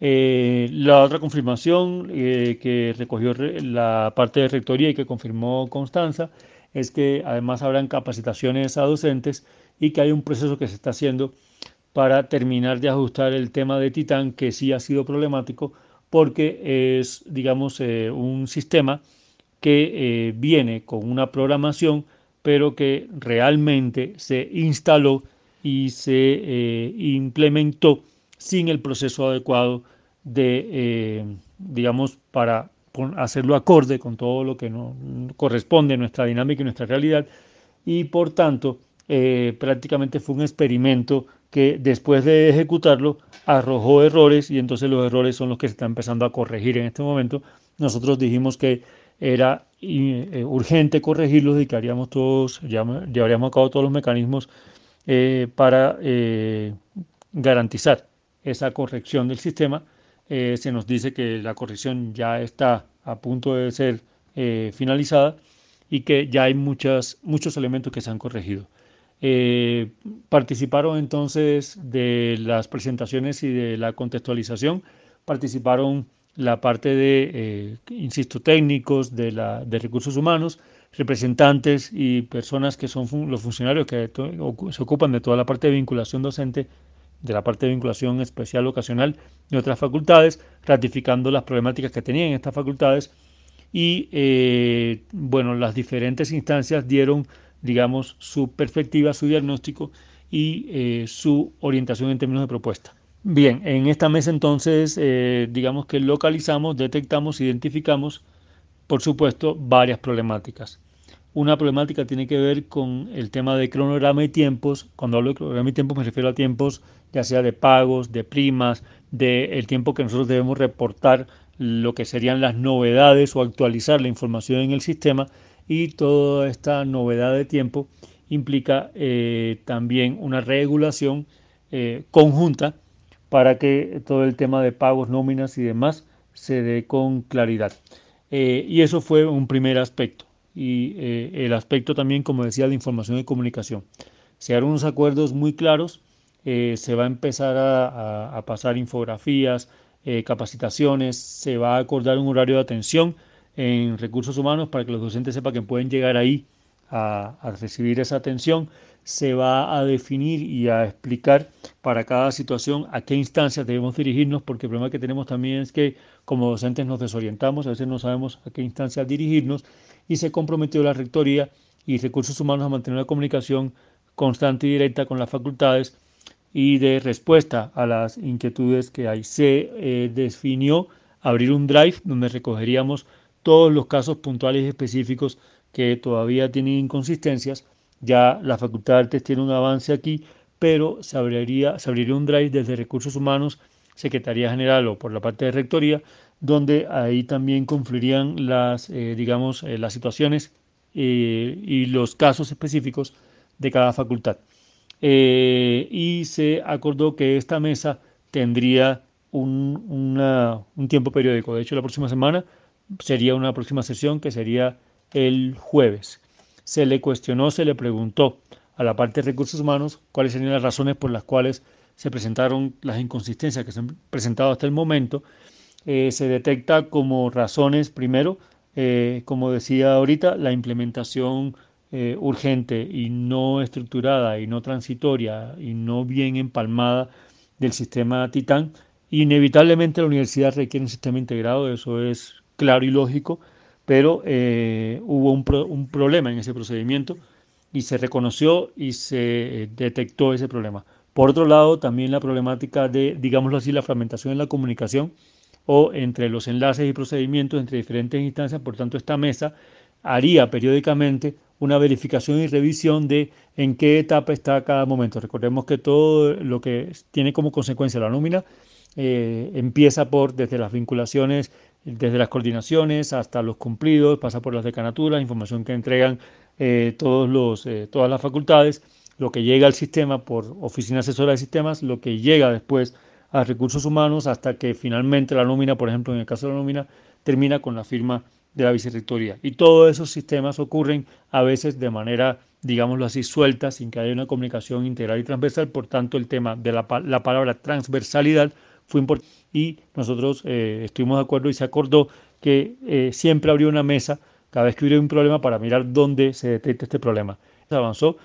Eh, la otra confirmación que recogió la parte de rectoría y que confirmó Constanza es que además habrán capacitaciones a docentes y que hay un proceso que se está haciendo para terminar de ajustar el tema de Titán que sí ha sido problemático porque es, digamos, eh, un sistema que eh, viene con una programación, pero que realmente se instaló y se eh, implementó sin el proceso adecuado de, digamos, para hacerlo acorde con todo lo que no corresponde a nuestra dinámica y nuestra realidad. Y por tanto, prácticamente fue un experimento que después de ejecutarlo arrojó errores y entonces los errores son los que se están empezando a corregir en este momento. Nosotros dijimos que era eh, urgente corregirlos y que haríamos todos, llevaríamos a cabo todos los mecanismos eh, para eh, garantizar esa corrección del sistema. se nos dice que la corrección ya está a punto de ser finalizada y que ya hay muchas, muchos elementos que se han corregido. Eh, participaron entonces de las presentaciones y de la contextualización, participaron la parte de, eh, insisto, técnicos de, la, de recursos humanos, representantes y personas que son los funcionarios que se ocupan de toda la parte de vinculación docente, de la parte de vinculación especial ocasional de otras facultades, ratificando las problemáticas que tenían estas facultades y, eh, bueno, las diferentes instancias dieron digamos, su perspectiva, su diagnóstico y eh, su orientación en términos de propuesta. Bien, en esta mesa entonces, eh, digamos que localizamos, detectamos, identificamos, por supuesto, varias problemáticas. Una problemática tiene que ver con el tema de cronograma y tiempos. Cuando hablo de cronograma y tiempos me refiero a tiempos ya sea de pagos, de primas, del el tiempo que nosotros debemos reportar lo que serían las novedades o actualizar la información en el sistema y toda esta novedad de tiempo implica eh, también una regulación eh, conjunta para que todo el tema de pagos, nóminas y demás se dé con claridad. Eh, y eso fue un primer aspecto. Y el aspecto también, como decía, de información y comunicación. Se harán unos acuerdos muy claros, se va a empezar a pasar infografías, capacitaciones, se va a acordar un horario de atención en recursos humanos para que los docentes sepan que pueden llegar ahí a, recibir esa atención. Se va a definir y a explicar para cada situación a qué instancias debemos dirigirnos, porque el problema que tenemos también es que como docentes nos desorientamos, a veces no sabemos a qué instancias dirigirnos y se comprometió la Rectoría y Recursos Humanos a mantener una comunicación constante y directa con las facultades y de respuesta a las inquietudes que hay. Se eh, definió abrir un drive donde recogeríamos todos los casos puntuales y específicos que todavía tienen inconsistencias. Ya la Facultad de Artes tiene un avance aquí, pero se abriría, se abriría un drive desde Recursos Humanos, Secretaría General o por la parte de Rectoría, donde ahí también confluirían las, eh, digamos, eh, las situaciones eh, y los casos específicos de cada facultad. y se acordó que esta mesa tendría un, un tiempo periódico. De hecho, la próxima semana sería una próxima sesión que sería el jueves. Se le cuestionó, se le preguntó a la parte de recursos humanos cuáles serían las razones por las cuales se presentaron las inconsistencias que se han presentado hasta el momento. Eh, se detecta como razones, primero, eh, como decía ahorita, la implementación eh, urgente y no estructurada y no transitoria y no bien empalmada del sistema Titán. Inevitablemente la universidad requiere un sistema integrado, eso es claro y lógico, pero eh, hubo un, problema en ese procedimiento y se reconoció y se eh, detectó ese problema. Por otro lado, también la problemática de, digámoslo así, la fragmentación en la comunicación o entre los enlaces y procedimientos entre diferentes instancias. Por tanto, esta mesa haría periódicamente una verificación y revisión de en qué etapa está cada momento. Recordemos que todo lo que tiene como consecuencia la nómina eh, empieza por desde las vinculaciones, desde las coordinaciones hasta los cumplidos, pasa por las decanaturas, información que entregan eh, todos los, eh, todas las facultades, lo que llega al sistema por oficina asesora de sistemas, lo que llega después a recursos humanos hasta que finalmente la nómina, por ejemplo, en el caso de la nómina, termina con la firma de la vicerrectoría. Y todos esos sistemas ocurren a veces de manera, digámoslo así, suelta, sin que haya una comunicación integral y transversal. Por tanto, el tema de la, palabra transversalidad fue importante y nosotros eh, estuvimos de acuerdo y se acordó que eh, siempre habría una mesa cada vez que hubiera un problema para mirar dónde se detecta este problema. Se avanzó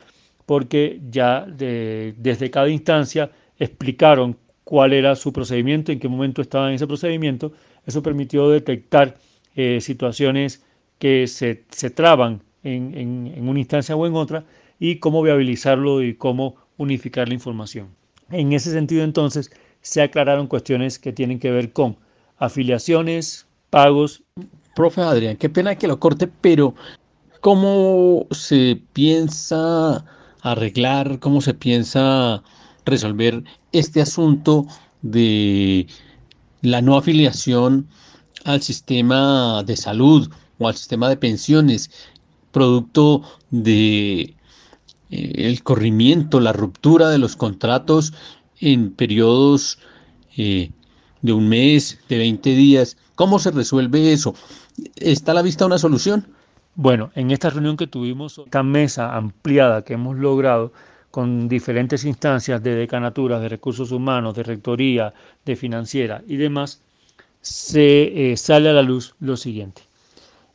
porque ya desde cada instancia explicaron cuál era su procedimiento, en qué momento estaba en ese procedimiento. Eso permitió detectar eh, situaciones que se, se traban en, en, una instancia o en otra y cómo viabilizarlo y cómo unificar la información. En ese sentido, entonces, se aclararon cuestiones que tienen que ver con afiliaciones, pagos. Profe Adrián, qué pena que lo corte, pero ¿cómo se piensa arreglar, cómo se piensa resolver este asunto de la no afiliación al sistema de salud o al sistema de pensiones, producto de eh, el corrimiento, la ruptura de los contratos en periodos eh, de un mes, de 20 días. ¿Cómo se resuelve eso? ¿Está a la vista una solución? Bueno, en esta reunión que tuvimos, esta mesa ampliada que hemos logrado con diferentes instancias de decanaturas, de recursos humanos, de rectoría, de financiera y demás, se eh, sale a la luz lo siguiente.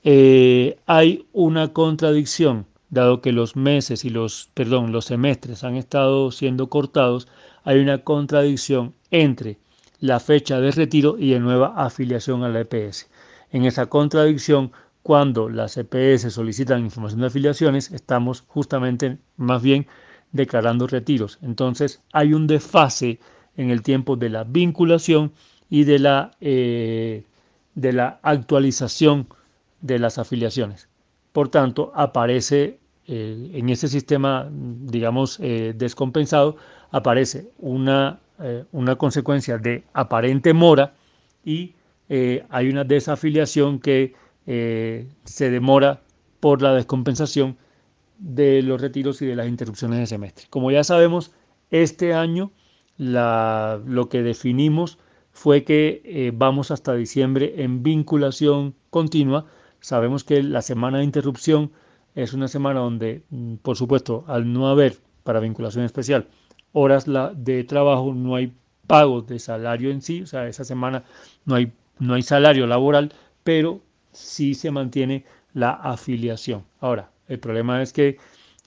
Eh, hay una contradicción, dado que los meses y los, perdón, los semestres han estado siendo cortados, hay una contradicción entre la fecha de retiro y de nueva afiliación a la EPS. En esa contradicción, cuando las EPS solicitan información de afiliaciones, estamos justamente más bien declarando retiros. Entonces hay un desfase en el tiempo de la vinculación y de la, eh, de la actualización de las afiliaciones. Por tanto, aparece eh, en ese sistema, digamos, eh, descompensado, aparece una, una consecuencia de aparente mora y hay una desafiliación que se demora por la descompensación de los retiros y de las interrupciones de semestre. Como ya sabemos, este año lo que definimos fue que eh, vamos hasta diciembre en vinculación continua. Sabemos que la semana de interrupción es una semana donde, mm, por supuesto, al no haber para vinculación especial horas de trabajo, no hay pago de salario en sí, o sea, esa semana no hay, no hay salario laboral, pero sí se mantiene la afiliación. Ahora, el problema es que,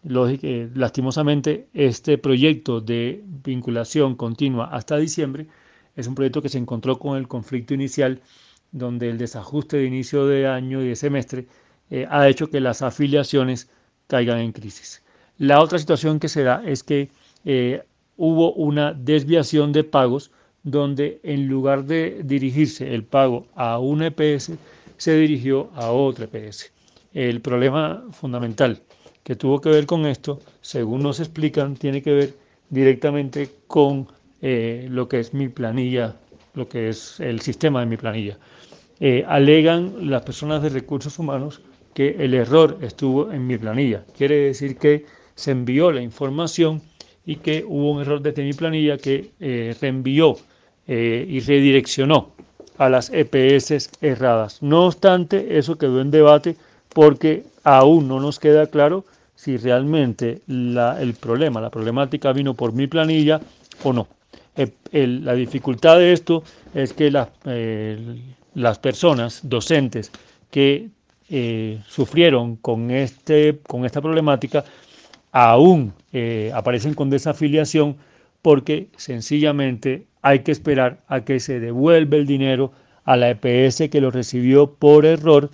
eh, lastimosamente, este proyecto de vinculación continua hasta diciembre es un proyecto que se encontró con el conflicto inicial, donde el desajuste de inicio de año y de semestre eh, ha hecho que las afiliaciones caigan en crisis. La otra situación que se da es que eh, hubo una desviación de pagos donde en lugar de dirigirse el pago a una EPS, se dirigió a otra EPS. El problema fundamental que tuvo que ver con esto, según nos explican, tiene que ver directamente con eh, lo que es mi planilla, lo que es el sistema de mi planilla. Eh, alegan las personas de recursos humanos que el error estuvo en mi planilla. Quiere decir que se envió la información y que hubo un error desde mi planilla que eh, reenvió y redireccionó a las EPS erradas. No obstante, eso quedó en debate porque aún no nos queda claro si realmente el problema, la problemática vino por mi planilla o no. Eh, la dificultad de esto es que eh, las personas docentes que eh, sufrieron con, este, con esta problemática aún aparecen con desafiliación porque sencillamente hay que esperar a que se devuelva el dinero a la EPS que lo recibió por error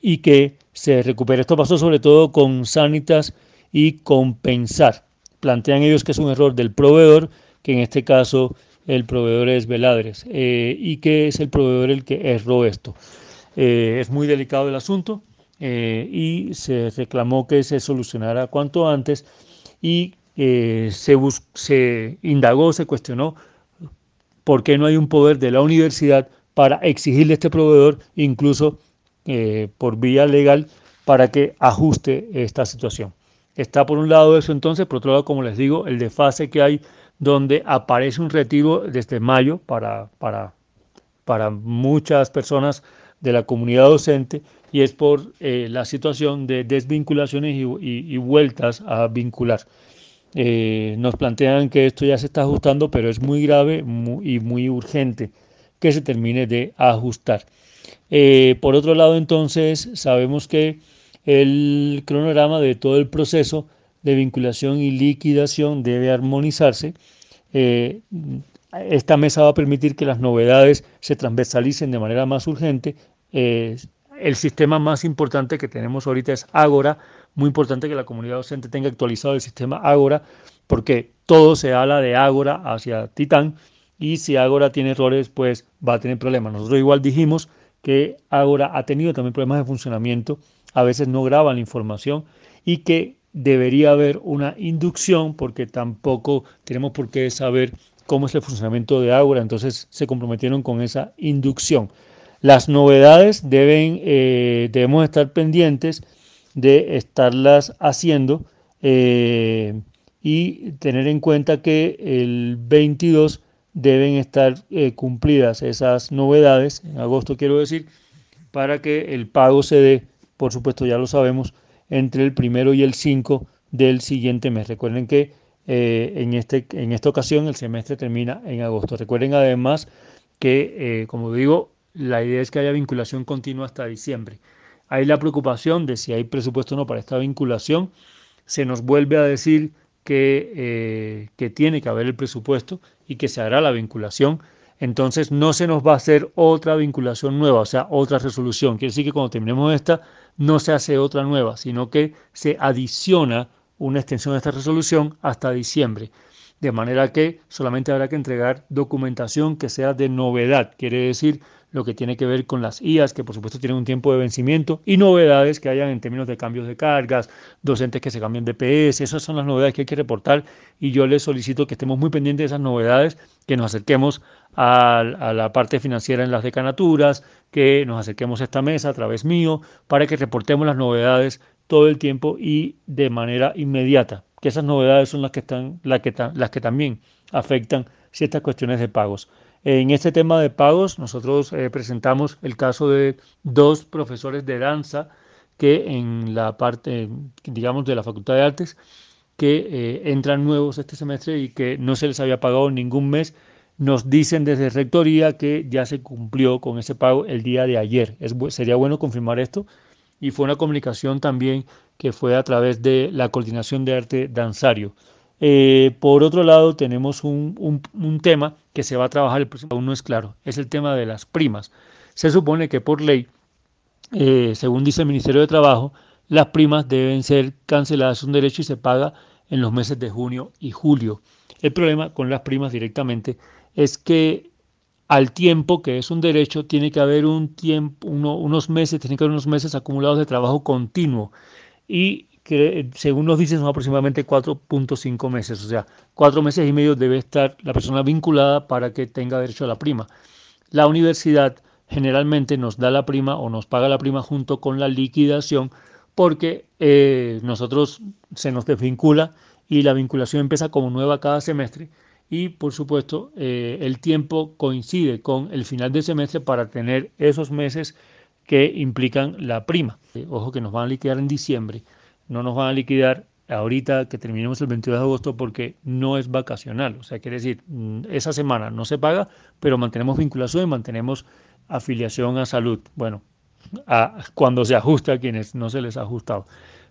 y que se recupere. Esto pasó sobre todo con Sanitas y Compensar. Plantean ellos que es un error del proveedor que en este caso el proveedor es Veladres eh, y que es el proveedor el que erró esto. Eh, es muy delicado el asunto. eh, y se reclamó que se solucionara cuanto antes y eh, se, indagó, se cuestionó por qué no hay un poder de la universidad para exigirle a este proveedor, incluso eh, por vía legal, para que ajuste esta situación. Está por un lado eso entonces, por otro lado, como les digo, el desfase que hay donde aparece un retiro desde mayo para, para, para muchas personas de la comunidad docente y es por eh, la situación de desvinculaciones y, vueltas a vincular. Eh, nos plantean que esto ya se está ajustando, pero es muy grave y muy urgente que se termine de ajustar. Eh, por otro lado, entonces, sabemos que el cronograma de todo el proceso de vinculación y liquidación debe armonizarse. esta mesa va a permitir que las novedades se transversalicen de manera más urgente el sistema más importante que tenemos ahorita es Ágora. Muy importante que la comunidad docente tenga actualizado el sistema Ágora, porque todo se habla de Ágora hacia Titán y si Ágora tiene errores, pues va a tener problemas. Nosotros igual dijimos que Ágora ha tenido también problemas de funcionamiento, a veces no graba la información y que debería haber una inducción porque tampoco tenemos por qué saber cómo es el funcionamiento de Ágora, entonces se comprometieron con esa inducción. Las novedades deben, eh, debemos estar pendientes de estarlas haciendo eh, y tener en cuenta que el 22 deben estar eh, cumplidas esas novedades, en agosto quiero decir, para que el pago se dé, por supuesto ya lo sabemos, entre el primero y el 5 del siguiente mes. Recuerden que en, este, en esta ocasión el semestre termina en agosto. Recuerden además que, como digo, la idea es que haya vinculación continua hasta diciembre. Hay la preocupación de si hay presupuesto o no para esta vinculación. Se nos vuelve a decir que, eh, que tiene que haber el presupuesto y que se hará la vinculación. Entonces no se nos va a hacer otra vinculación nueva, o sea, otra resolución. Quiere decir que cuando terminemos esta no se hace otra nueva, sino que se adiciona una extensión de esta resolución hasta diciembre. De manera que solamente habrá que entregar documentación que sea de novedad, quiere decir lo que tiene que ver con las IAS, que por supuesto tienen un tiempo de vencimiento, y novedades que hayan en términos de cambios de cargas, docentes que se cambien de PS, esas son las novedades que hay que reportar y yo les solicito que estemos muy pendientes de esas novedades, que nos acerquemos a, la parte financiera en las decanaturas, que nos acerquemos a esta mesa a través mío, para que reportemos las novedades todo el tiempo y de manera inmediata, que esas novedades son las que, están, las que, las que también afectan ciertas cuestiones de pagos. En este tema de pagos, nosotros eh, presentamos el caso de dos profesores de danza que en la parte, digamos, de la Facultad de Artes, que eh, entran nuevos este semestre y que no se les había pagado ningún mes. Nos dicen desde Rectoría que ya se cumplió con ese pago el día de ayer. Sería bueno confirmar esto. Y fue una comunicación también que fue a través de la Coordinación de Arte Danzario. Eh, por otro lado, tenemos un, tema que se va a trabajar el próximo, aún no es claro, es el tema de las primas. Se supone que por ley, eh, según dice el Ministerio de Trabajo, las primas deben ser canceladas, un derecho y se paga en los meses de junio y julio. El problema con las primas directamente es que al tiempo que es un derecho, tiene que haber un tiempo, unos meses, tiene que haber unos meses acumulados de trabajo continuo. Y que según nos dicen son aproximadamente 4.5 meses, o sea, cuatro meses y medio debe estar la persona vinculada para que tenga derecho a la prima. La universidad generalmente nos da la prima o nos paga la prima junto con la liquidación porque eh, nosotros se nos desvincula y la vinculación empieza como nueva cada semestre y por supuesto eh, el tiempo coincide con el final del semestre para tener esos meses que implican la prima. ojo que nos van a liquidar en diciembre no nos van a liquidar ahorita que terminemos el 22 de agosto porque no es vacacional. O sea, quiere decir, mm, esa semana no se paga, pero mantenemos vinculación y mantenemos afiliación a salud. Bueno, cuando se ajusta a quienes no se les ha ajustado.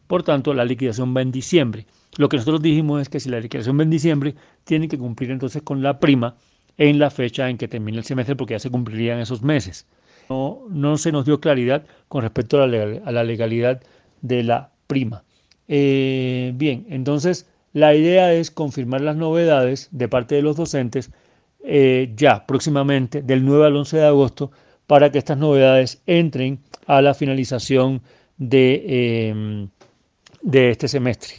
Por tanto, la liquidación va en diciembre. Lo que nosotros dijimos es que si la liquidación va en diciembre, tiene que cumplir entonces con la prima en la fecha en que termine el semestre porque ya se cumplirían esos meses. No, se nos dio claridad con respecto a la legalidad de la prima. Eh, bien, entonces la idea es confirmar las novedades de parte de los docentes eh, ya próximamente, del 9 al 11 de agosto, para que estas novedades entren a la finalización de, de este semestre.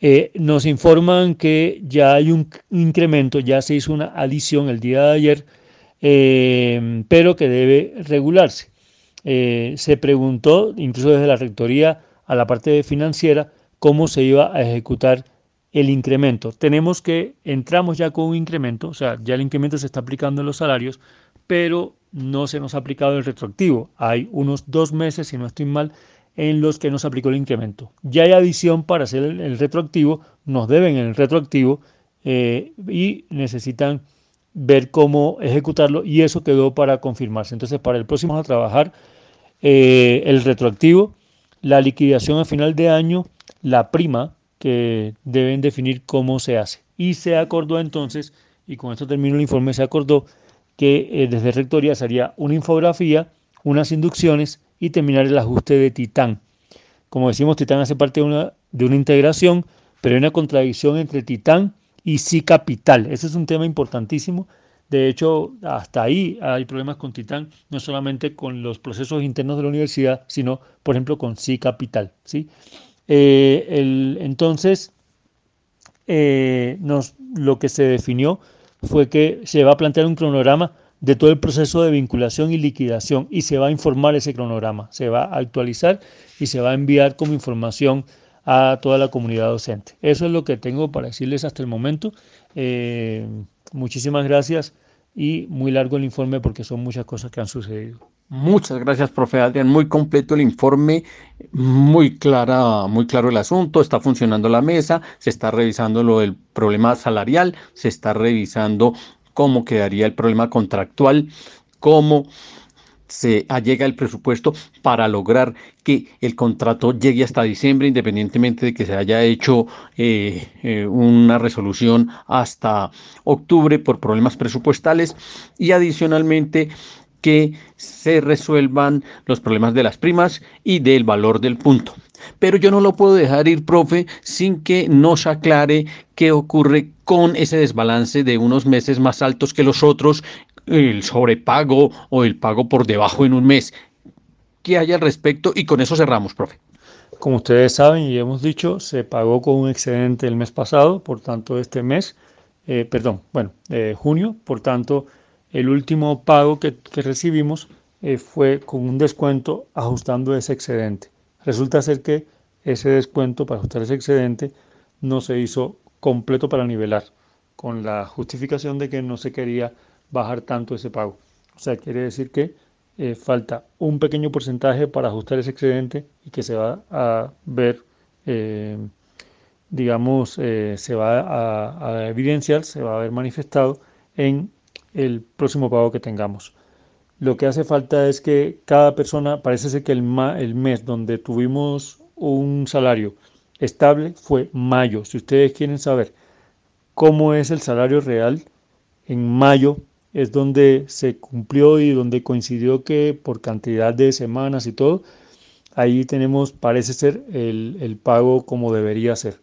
Eh, nos informan que ya hay un incremento, ya se hizo una adición el día de ayer, em, pero que debe regularse. Eh, se preguntó, incluso desde la Rectoría a la parte financiera, cómo se iba a ejecutar el incremento. Tenemos que, entramos ya con un incremento, o sea, ya el incremento se está aplicando en los salarios, pero no se nos ha aplicado el retroactivo. Hay unos dos meses, si no estoy mal, en los que nos aplicó el incremento. Ya hay adición para hacer el, retroactivo, nos deben el retroactivo eh, y necesitan ver cómo ejecutarlo y eso quedó para confirmarse. Entonces, para el próximo a trabajar eh, el retroactivo, la liquidación a final de año, la prima que deben definir cómo se hace. Y se acordó entonces, y con esto termino el informe, se acordó que eh, desde Rectoría sería una infografía, unas inducciones y terminar el ajuste de Titán. Como decimos, Titán hace parte de una, de una integración, pero hay una contradicción entre Titán y sí capital. Ese es un tema importantísimo. De hecho, hasta ahí hay problemas con Titán, no solamente con los procesos internos de la universidad, sino, por ejemplo, con sí capital. ¿sí? Eh, entonces, eh, nos, lo que se definió fue que se va a plantear un cronograma de todo el proceso de vinculación y liquidación y se va a informar ese cronograma, se va a actualizar y se va a enviar como información a toda la comunidad docente. Eso es lo que tengo para decirles hasta el momento. Eh, muchísimas gracias y muy largo el informe porque son muchas cosas que han sucedido. Muchas gracias, profe Adrián. Muy completo el informe, muy clara, muy claro el asunto. Está funcionando la mesa, se está revisando lo del problema salarial, se está revisando cómo quedaría el problema contractual, cómo se allega el presupuesto para lograr que el contrato llegue hasta diciembre, independientemente de que se haya hecho eh, eh, una resolución hasta octubre por problemas presupuestales y adicionalmente que se resuelvan los problemas de las primas y del valor del punto. Pero yo no lo puedo dejar ir, profe, sin que nos aclare qué ocurre con ese desbalance de unos meses más altos que los otros, el sobrepago o el pago por debajo en un mes. ¿Qué hay al respecto? Y con eso cerramos, profe. Como ustedes saben y hemos dicho, se pagó con un excedente el mes pasado, por tanto este mes, eh, perdón, bueno, eh, junio, por tanto el último pago que, recibimos eh, fue con un descuento ajustando ese excedente. Resulta ser que ese descuento para ajustar ese excedente no se hizo completo para nivelar, con la justificación de que no se quería bajar tanto ese pago. O sea, quiere decir que eh, falta un pequeño porcentaje para ajustar ese excedente y que se va a ver, eh, digamos, eh, se va a, a, evidenciar, se va a ver manifestado en el próximo pago que tengamos. Lo que hace falta es que cada persona, parece ser que el, el mes donde tuvimos un salario estable fue mayo. Si ustedes quieren saber cómo es el salario real, en mayo es donde se cumplió y donde coincidió que por cantidad de semanas y todo, ahí tenemos, parece ser, el, el pago como debería ser.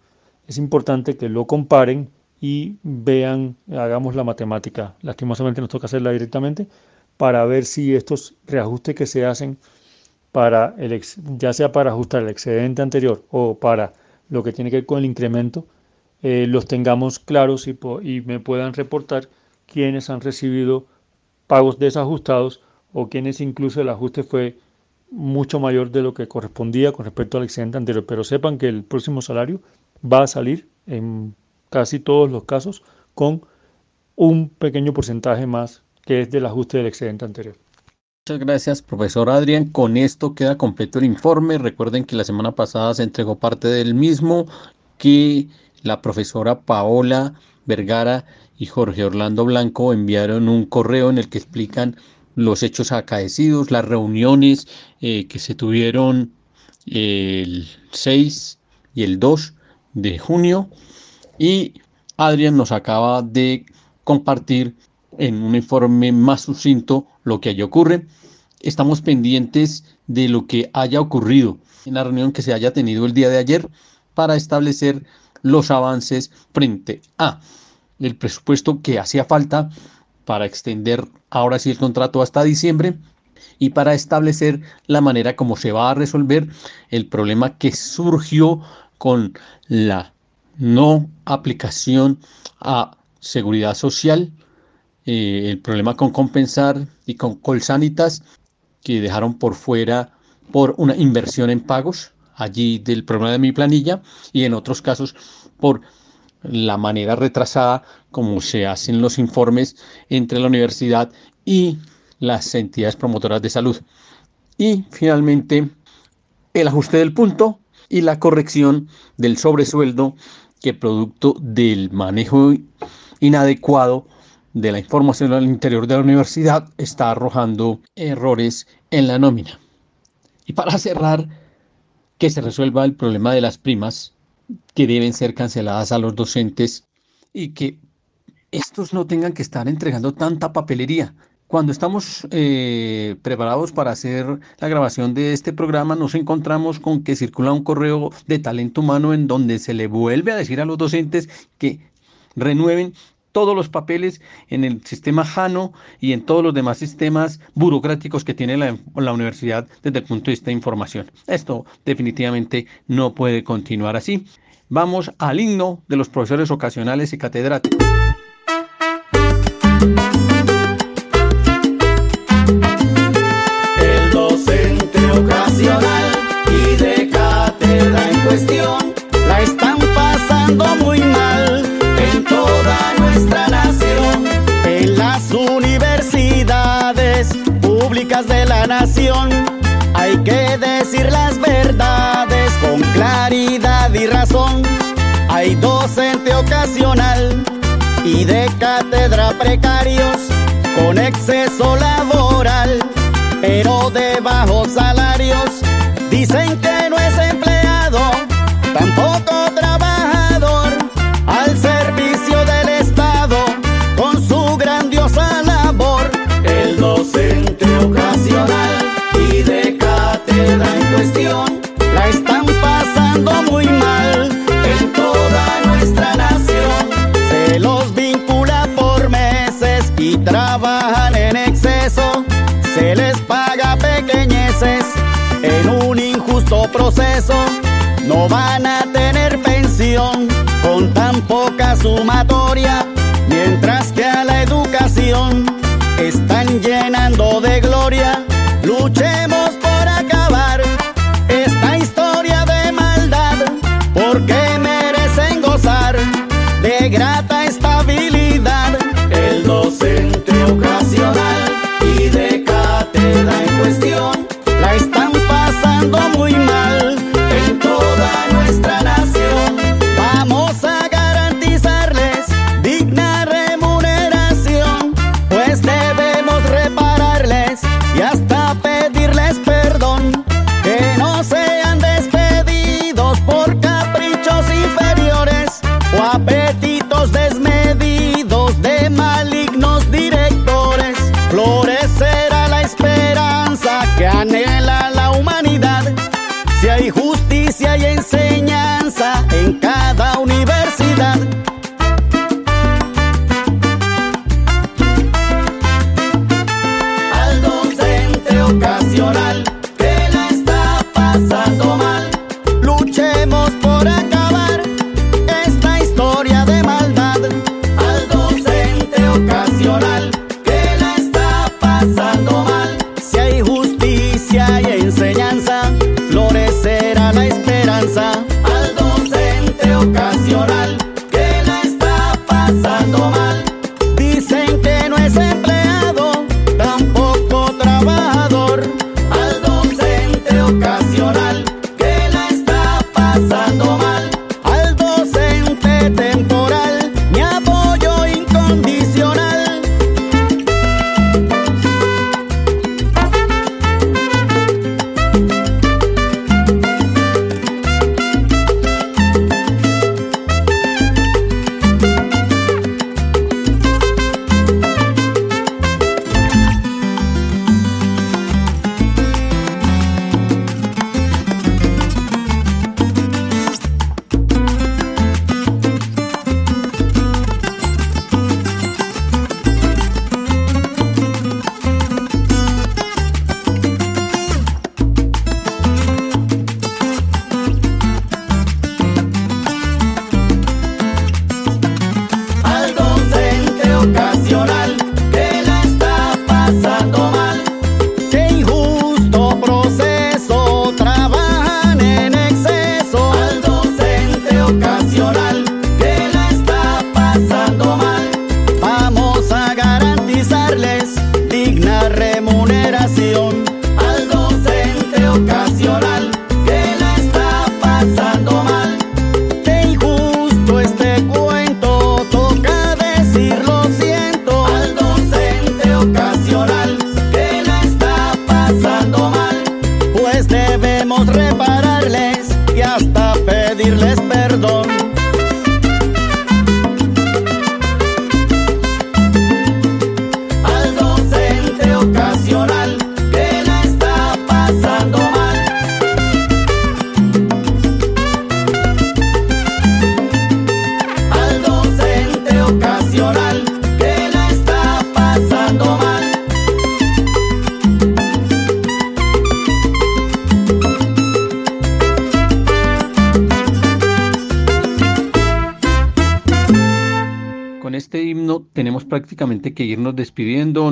Es importante que lo comparen y vean, hagamos la matemática. Lastimosamente nos toca hacerla directamente para ver si estos reajustes que se hacen para el ya sea para ajustar el excedente anterior o para lo que tiene que ver con el incremento, eh, los tengamos claros y, y me puedan reportar quienes han recibido pagos desajustados o quienes incluso el ajuste fue mucho mayor de lo que correspondía con respecto al excedente anterior. Pero sepan que el próximo salario va a salir en casi todos los casos con un pequeño porcentaje más que es del ajuste del excedente anterior. Muchas gracias, profesor Adrián. Con esto queda completo el informe. Recuerden que la semana pasada se entregó parte del mismo que la profesora Paola Vergara y Jorge Orlando Blanco enviaron un correo en el que explican los hechos acaecidos, las reuniones eh, que se tuvieron el 6 y el 2 de junio. Y Adrián nos acaba de compartir en un informe más sucinto lo que allí ocurre. Estamos pendientes de lo que haya ocurrido en la reunión que se haya tenido el día de ayer para establecer los avances frente a el presupuesto que hacía falta para extender ahora sí el contrato hasta diciembre, y para establecer la manera como se va a resolver el problema que surgió con la no aplicación a seguridad social, eh, el problema con compensar y con colsanitas que dejaron por fuera por una inversión en pagos allí del problema de mi planilla y en otros casos por la manera retrasada como se hacen los informes entre la universidad y las entidades promotoras de salud. Y finalmente, el ajuste del punto y la corrección del sobresueldo que producto del manejo inadecuado de la información al interior de la universidad está arrojando errores en la nómina. Y para cerrar, que se resuelva el problema de las primas que deben ser canceladas a los docentes y que estos no tengan que estar entregando tanta papelería. Cuando estamos eh, preparados para hacer la grabación de este programa, nos encontramos con que circula un correo de talento humano en donde se le vuelve a decir a los docentes que renueven todos los papeles en el sistema JANO y en todos los demás sistemas burocráticos que tiene la, universidad desde el punto de vista de información. Esto definitivamente no puede continuar así. Vamos al himno de los profesores ocasionales y catedráticos. El docente ocasional y de cátedra en cuestión la están pasando muy de la nación hay que decir las verdades con claridad y razón. Hay docente ocasional y de cátedra precarios con exceso laboral, pero de bajos salarios. Dicen que ocasional y de cátedra en cuestión la están pasando muy mal en toda nuestra nación. Se los vincula por meses y trabajan en exceso. Se les paga pequeñeces en un injusto proceso. No van a tener pensión con tan poca sumatoria, mientras que a la educación están llenando gloria.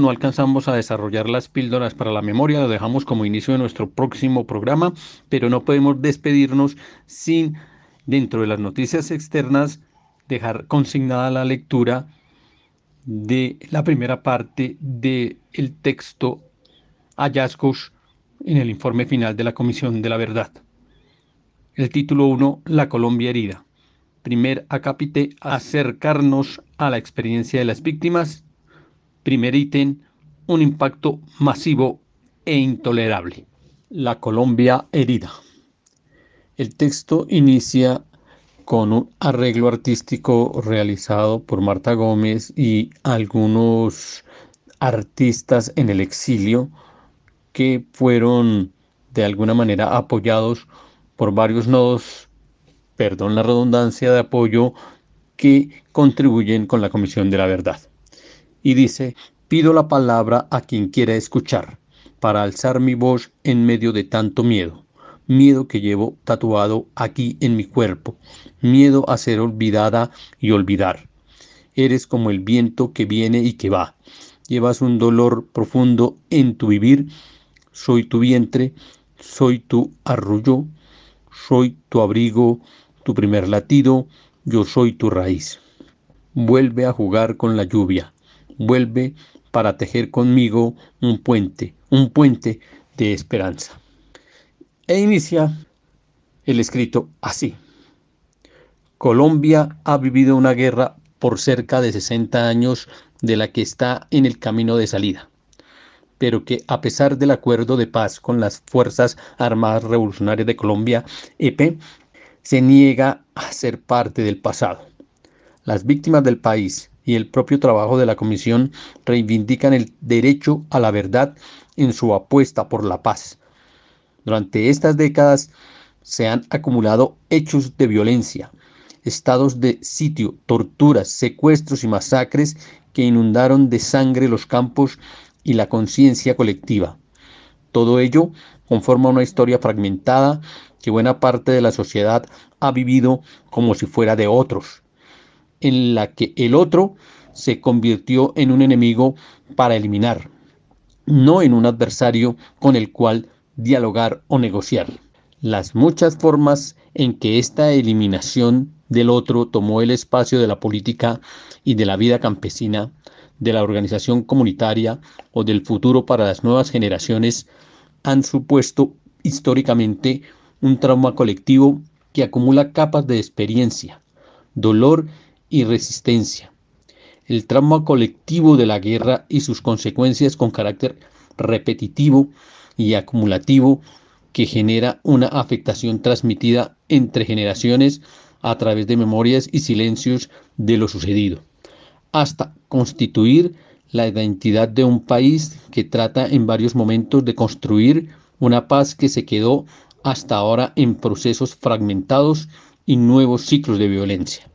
No alcanzamos a desarrollar las píldoras para la memoria, lo dejamos como inicio de nuestro próximo programa, pero no podemos despedirnos sin, dentro de las noticias externas, dejar consignada la lectura de la primera parte del texto hallazgos en el informe final de la Comisión de la Verdad. El título 1, La Colombia herida. Primer acápite, acercarnos a la experiencia de las víctimas. Primer ítem, un impacto masivo e intolerable. La Colombia herida. El texto inicia con un arreglo artístico realizado por Marta Gómez y algunos artistas en el exilio que fueron de alguna manera apoyados por varios nodos perdón la redundancia, de apoyo que contribuyen con la Comisión de la Verdad. Y dice, pido la palabra a quien quiera escuchar, para alzar mi voz en medio de tanto miedo, miedo que llevo tatuado aquí en mi cuerpo, miedo a ser olvidada y olvidar. Eres como el viento que viene y que va, llevas un dolor profundo en tu vivir, soy tu vientre, soy tu arrullo, soy tu abrigo, tu primer latido, yo soy tu raíz. Vuelve a jugar con la lluvia, vuelve para tejer conmigo un puente, un puente de esperanza. E inicia el escrito así. Colombia ha vivido una guerra por cerca de 60 años de la que está en el camino de salida, pero que a pesar del acuerdo de paz con las Fuerzas Armadas Revolucionarias de Colombia, EP, se niega a ser parte del pasado. Las víctimas del país y el propio trabajo de la Comisión reivindican el derecho a la verdad en su apuesta por la paz. Durante estas décadas se han acumulado hechos de violencia, estados de sitio, torturas, secuestros y masacres que inundaron de sangre los campos y la conciencia colectiva. Todo ello conforma una historia fragmentada que buena parte de la sociedad ha vivido como si fuera de otros, en la que el otro se convirtió en un enemigo para eliminar, no en un adversario con el cual dialogar o negociar. Las muchas formas en que esta eliminación del otro tomó el espacio de la política y de la vida campesina, de la organización comunitaria o del futuro para las nuevas generaciones han supuesto históricamente un trauma colectivo que acumula capas de experiencia, dolor y resistencia. El trauma colectivo de la guerra y sus consecuencias con carácter repetitivo y acumulativo que genera una afectación transmitida entre generaciones a través de memorias y silencios de lo sucedido, hasta constituir la identidad de un país que trata en varios momentos de construir una paz que se quedó hasta ahora en procesos fragmentados y nuevos ciclos de violencia.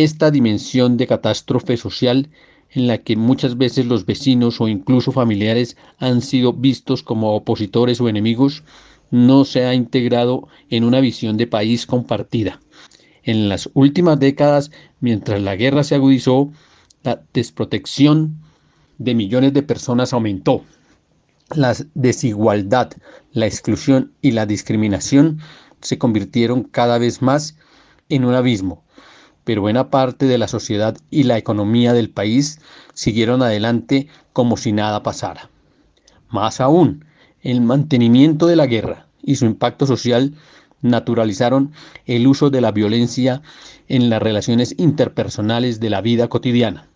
Esta dimensión de catástrofe social en la que muchas veces los vecinos o incluso familiares han sido vistos como opositores o enemigos, no se ha integrado en una visión de país compartida. En las últimas décadas, mientras la guerra se agudizó, la desprotección de millones de personas aumentó. La desigualdad, la exclusión y la discriminación se convirtieron cada vez más en un abismo, pero buena parte de la sociedad y la economía del país siguieron adelante como si nada pasara. Más aún, el mantenimiento de la guerra y su impacto social naturalizaron el uso de la violencia en las relaciones interpersonales de la vida cotidiana.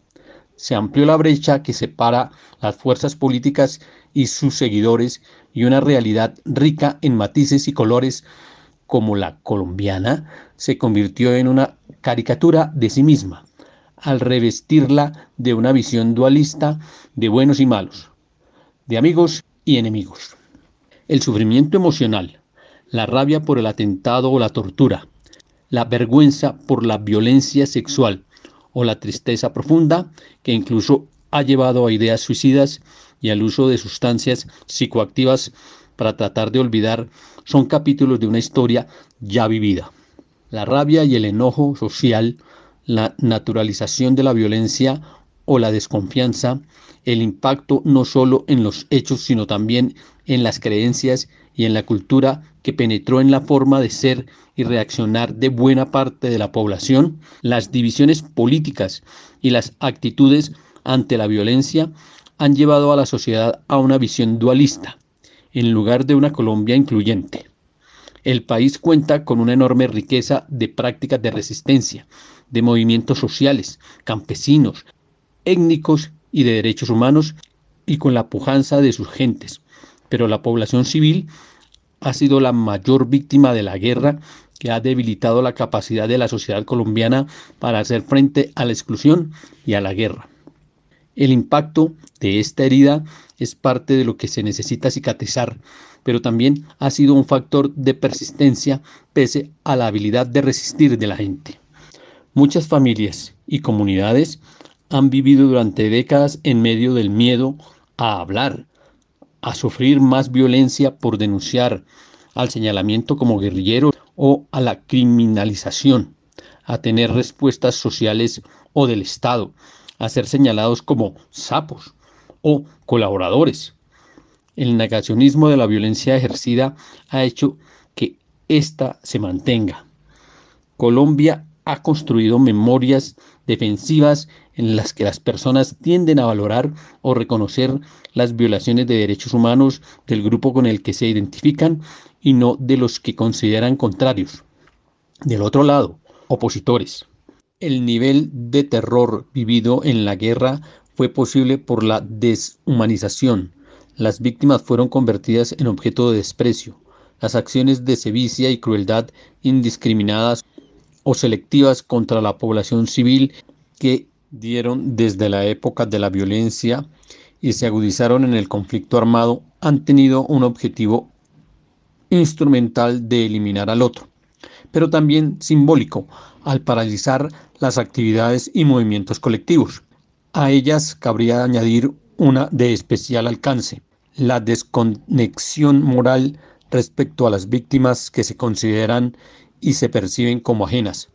Se amplió la brecha que separa las fuerzas políticas y sus seguidores y una realidad rica en matices y colores como la colombiana se convirtió en una caricatura de sí misma al revestirla de una visión dualista de buenos y malos, de amigos y enemigos. El sufrimiento emocional, la rabia por el atentado o la tortura, la vergüenza por la violencia sexual o la tristeza profunda que incluso ha llevado a ideas suicidas y al uso de sustancias psicoactivas para tratar de olvidar son capítulos de una historia ya vivida. La rabia y el enojo social la naturalización de la violencia o la desconfianza, el impacto no solo en los hechos, sino también en las creencias y en la cultura que penetró en la forma de ser y reaccionar de buena parte de la población, las divisiones políticas y las actitudes ante la violencia han llevado a la sociedad a una visión dualista, en lugar de una Colombia incluyente. El país cuenta con una enorme riqueza de prácticas de resistencia, de movimientos sociales, campesinos, étnicos y de derechos humanos y con la pujanza de sus gentes. Pero la población civil ha sido la mayor víctima de la guerra que ha debilitado la capacidad de la sociedad colombiana para hacer frente a la exclusión y a la guerra. El impacto de esta herida es parte de lo que se necesita cicatrizar, pero también ha sido un factor de persistencia pese a la habilidad de resistir de la gente. Muchas familias y comunidades han vivido durante décadas en medio del miedo a hablar, a sufrir más violencia por denunciar, al señalamiento como guerrillero o a la criminalización, a tener respuestas sociales o del Estado, a ser señalados como sapos o colaboradores. El negacionismo de la violencia ejercida ha hecho que ésta se mantenga. Colombia ha construido memorias defensivas en las que las personas tienden a valorar o reconocer las violaciones de derechos humanos del grupo con el que se identifican y no de los que consideran contrarios. Del otro lado, opositores. El nivel de terror vivido en la guerra fue posible por la deshumanización. Las víctimas fueron convertidas en objeto de desprecio. Las acciones de sevicia y crueldad indiscriminadas o selectivas contra la población civil que dieron desde la época de la violencia y se agudizaron en el conflicto armado han tenido un objetivo instrumental de eliminar al otro, pero también simbólico al paralizar las actividades y movimientos colectivos. A ellas cabría añadir una de especial alcance, la desconexión moral respecto a las víctimas que se consideran y se perciben como ajenas.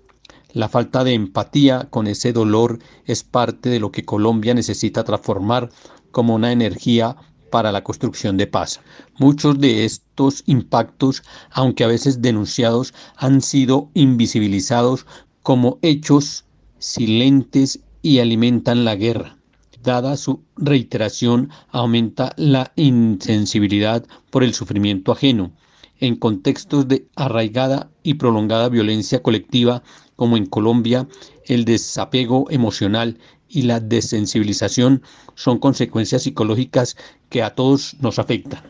La falta de empatía con ese dolor es parte de lo que Colombia necesita transformar como una energía para la construcción de paz. Muchos de estos impactos, aunque a veces denunciados, han sido invisibilizados como hechos silentes y alimentan la guerra. Dada su reiteración, aumenta la insensibilidad por el sufrimiento ajeno en contextos de arraigada y prolongada violencia colectiva como en Colombia, el desapego emocional y la desensibilización son consecuencias psicológicas que a todos nos afectan.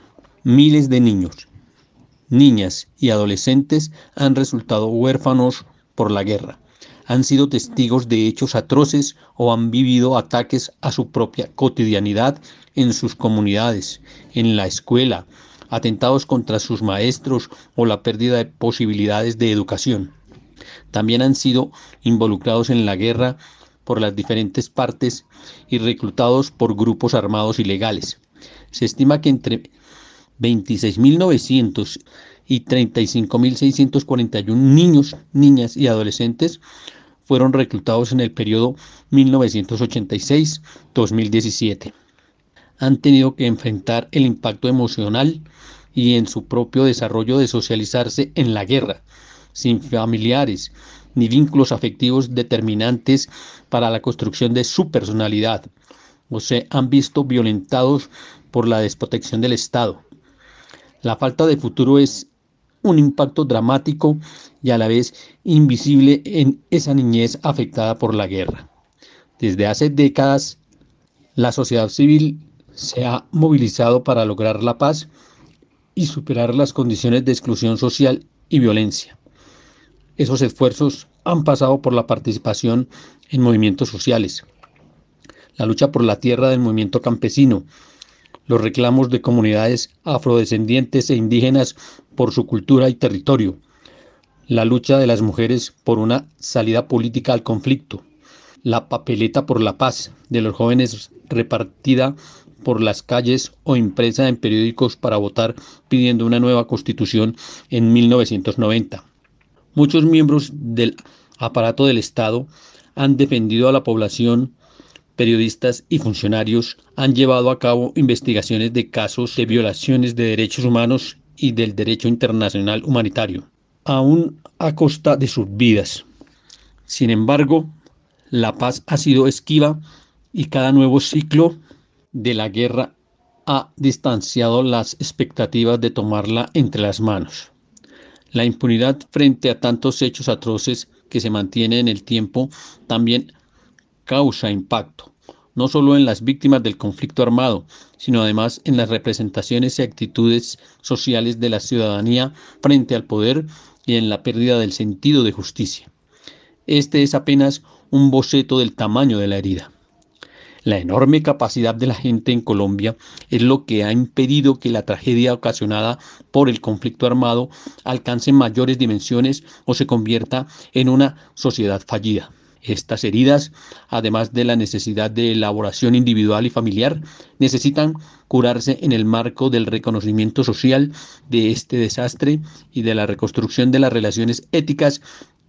Miles de niños, niñas y adolescentes han resultado huérfanos por la guerra, han sido testigos de hechos atroces o han vivido ataques a su propia cotidianidad en sus comunidades, en la escuela, atentados contra sus maestros o la pérdida de posibilidades de educación. También han sido involucrados en la guerra por las diferentes partes y reclutados por grupos armados ilegales. Se estima que entre 26.900 y 35.641 niños, niñas y adolescentes fueron reclutados en el periodo 1986-2017 han tenido que enfrentar el impacto emocional y en su propio desarrollo de socializarse en la guerra, sin familiares ni vínculos afectivos determinantes para la construcción de su personalidad, o se han visto violentados por la desprotección del Estado. La falta de futuro es un impacto dramático y a la vez invisible en esa niñez afectada por la guerra. Desde hace décadas, la sociedad civil se ha movilizado para lograr la paz y superar las condiciones de exclusión social y violencia. Esos esfuerzos han pasado por la participación en movimientos sociales, la lucha por la tierra del movimiento campesino, los reclamos de comunidades afrodescendientes e indígenas por su cultura y territorio, la lucha de las mujeres por una salida política al conflicto, la papeleta por la paz de los jóvenes repartida por las calles o impresa en periódicos para votar pidiendo una nueva constitución en 1990. Muchos miembros del aparato del Estado han defendido a la población periodistas y funcionarios han llevado a cabo investigaciones de casos de violaciones de derechos humanos y del derecho internacional humanitario, aún a costa de sus vidas. Sin embargo, la paz ha sido esquiva y cada nuevo ciclo de la guerra ha distanciado las expectativas de tomarla entre las manos. La impunidad frente a tantos hechos atroces que se mantiene en el tiempo también causa impacto, no solo en las víctimas del conflicto armado, sino además en las representaciones y actitudes sociales de la ciudadanía frente al poder y en la pérdida del sentido de justicia. Este es apenas un boceto del tamaño de la herida. La enorme capacidad de la gente en Colombia es lo que ha impedido que la tragedia ocasionada por el conflicto armado alcance mayores dimensiones o se convierta en una sociedad fallida. Estas heridas, además de la necesidad de elaboración individual y familiar, necesitan curarse en el marco del reconocimiento social de este desastre y de la reconstrucción de las relaciones éticas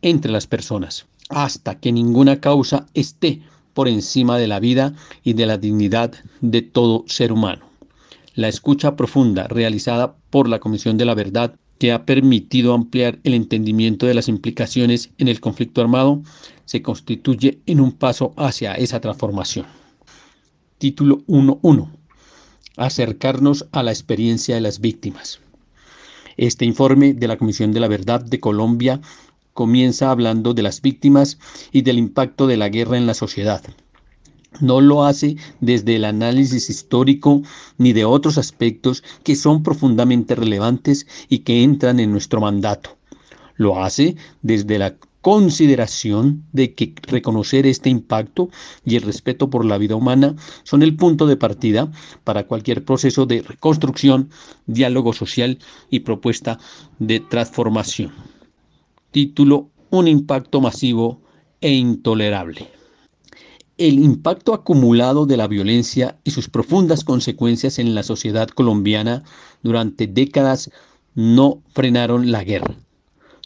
entre las personas, hasta que ninguna causa esté por encima de la vida y de la dignidad de todo ser humano. La escucha profunda realizada por la Comisión de la Verdad que ha permitido ampliar el entendimiento de las implicaciones en el conflicto armado, se constituye en un paso hacia esa transformación. Título 1.1. Acercarnos a la experiencia de las víctimas. Este informe de la Comisión de la Verdad de Colombia comienza hablando de las víctimas y del impacto de la guerra en la sociedad no lo hace desde el análisis histórico ni de otros aspectos que son profundamente relevantes y que entran en nuestro mandato. Lo hace desde la consideración de que reconocer este impacto y el respeto por la vida humana son el punto de partida para cualquier proceso de reconstrucción, diálogo social y propuesta de transformación. Título Un impacto masivo e intolerable el impacto acumulado de la violencia y sus profundas consecuencias en la sociedad colombiana durante décadas no frenaron la guerra.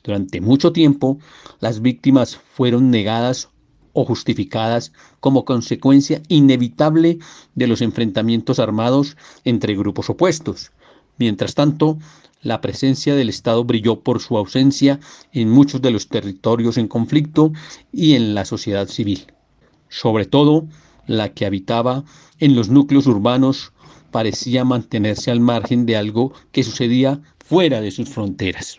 Durante mucho tiempo, las víctimas fueron negadas o justificadas como consecuencia inevitable de los enfrentamientos armados entre grupos opuestos. Mientras tanto, la presencia del Estado brilló por su ausencia en muchos de los territorios en conflicto y en la sociedad civil sobre todo la que habitaba en los núcleos urbanos, parecía mantenerse al margen de algo que sucedía fuera de sus fronteras.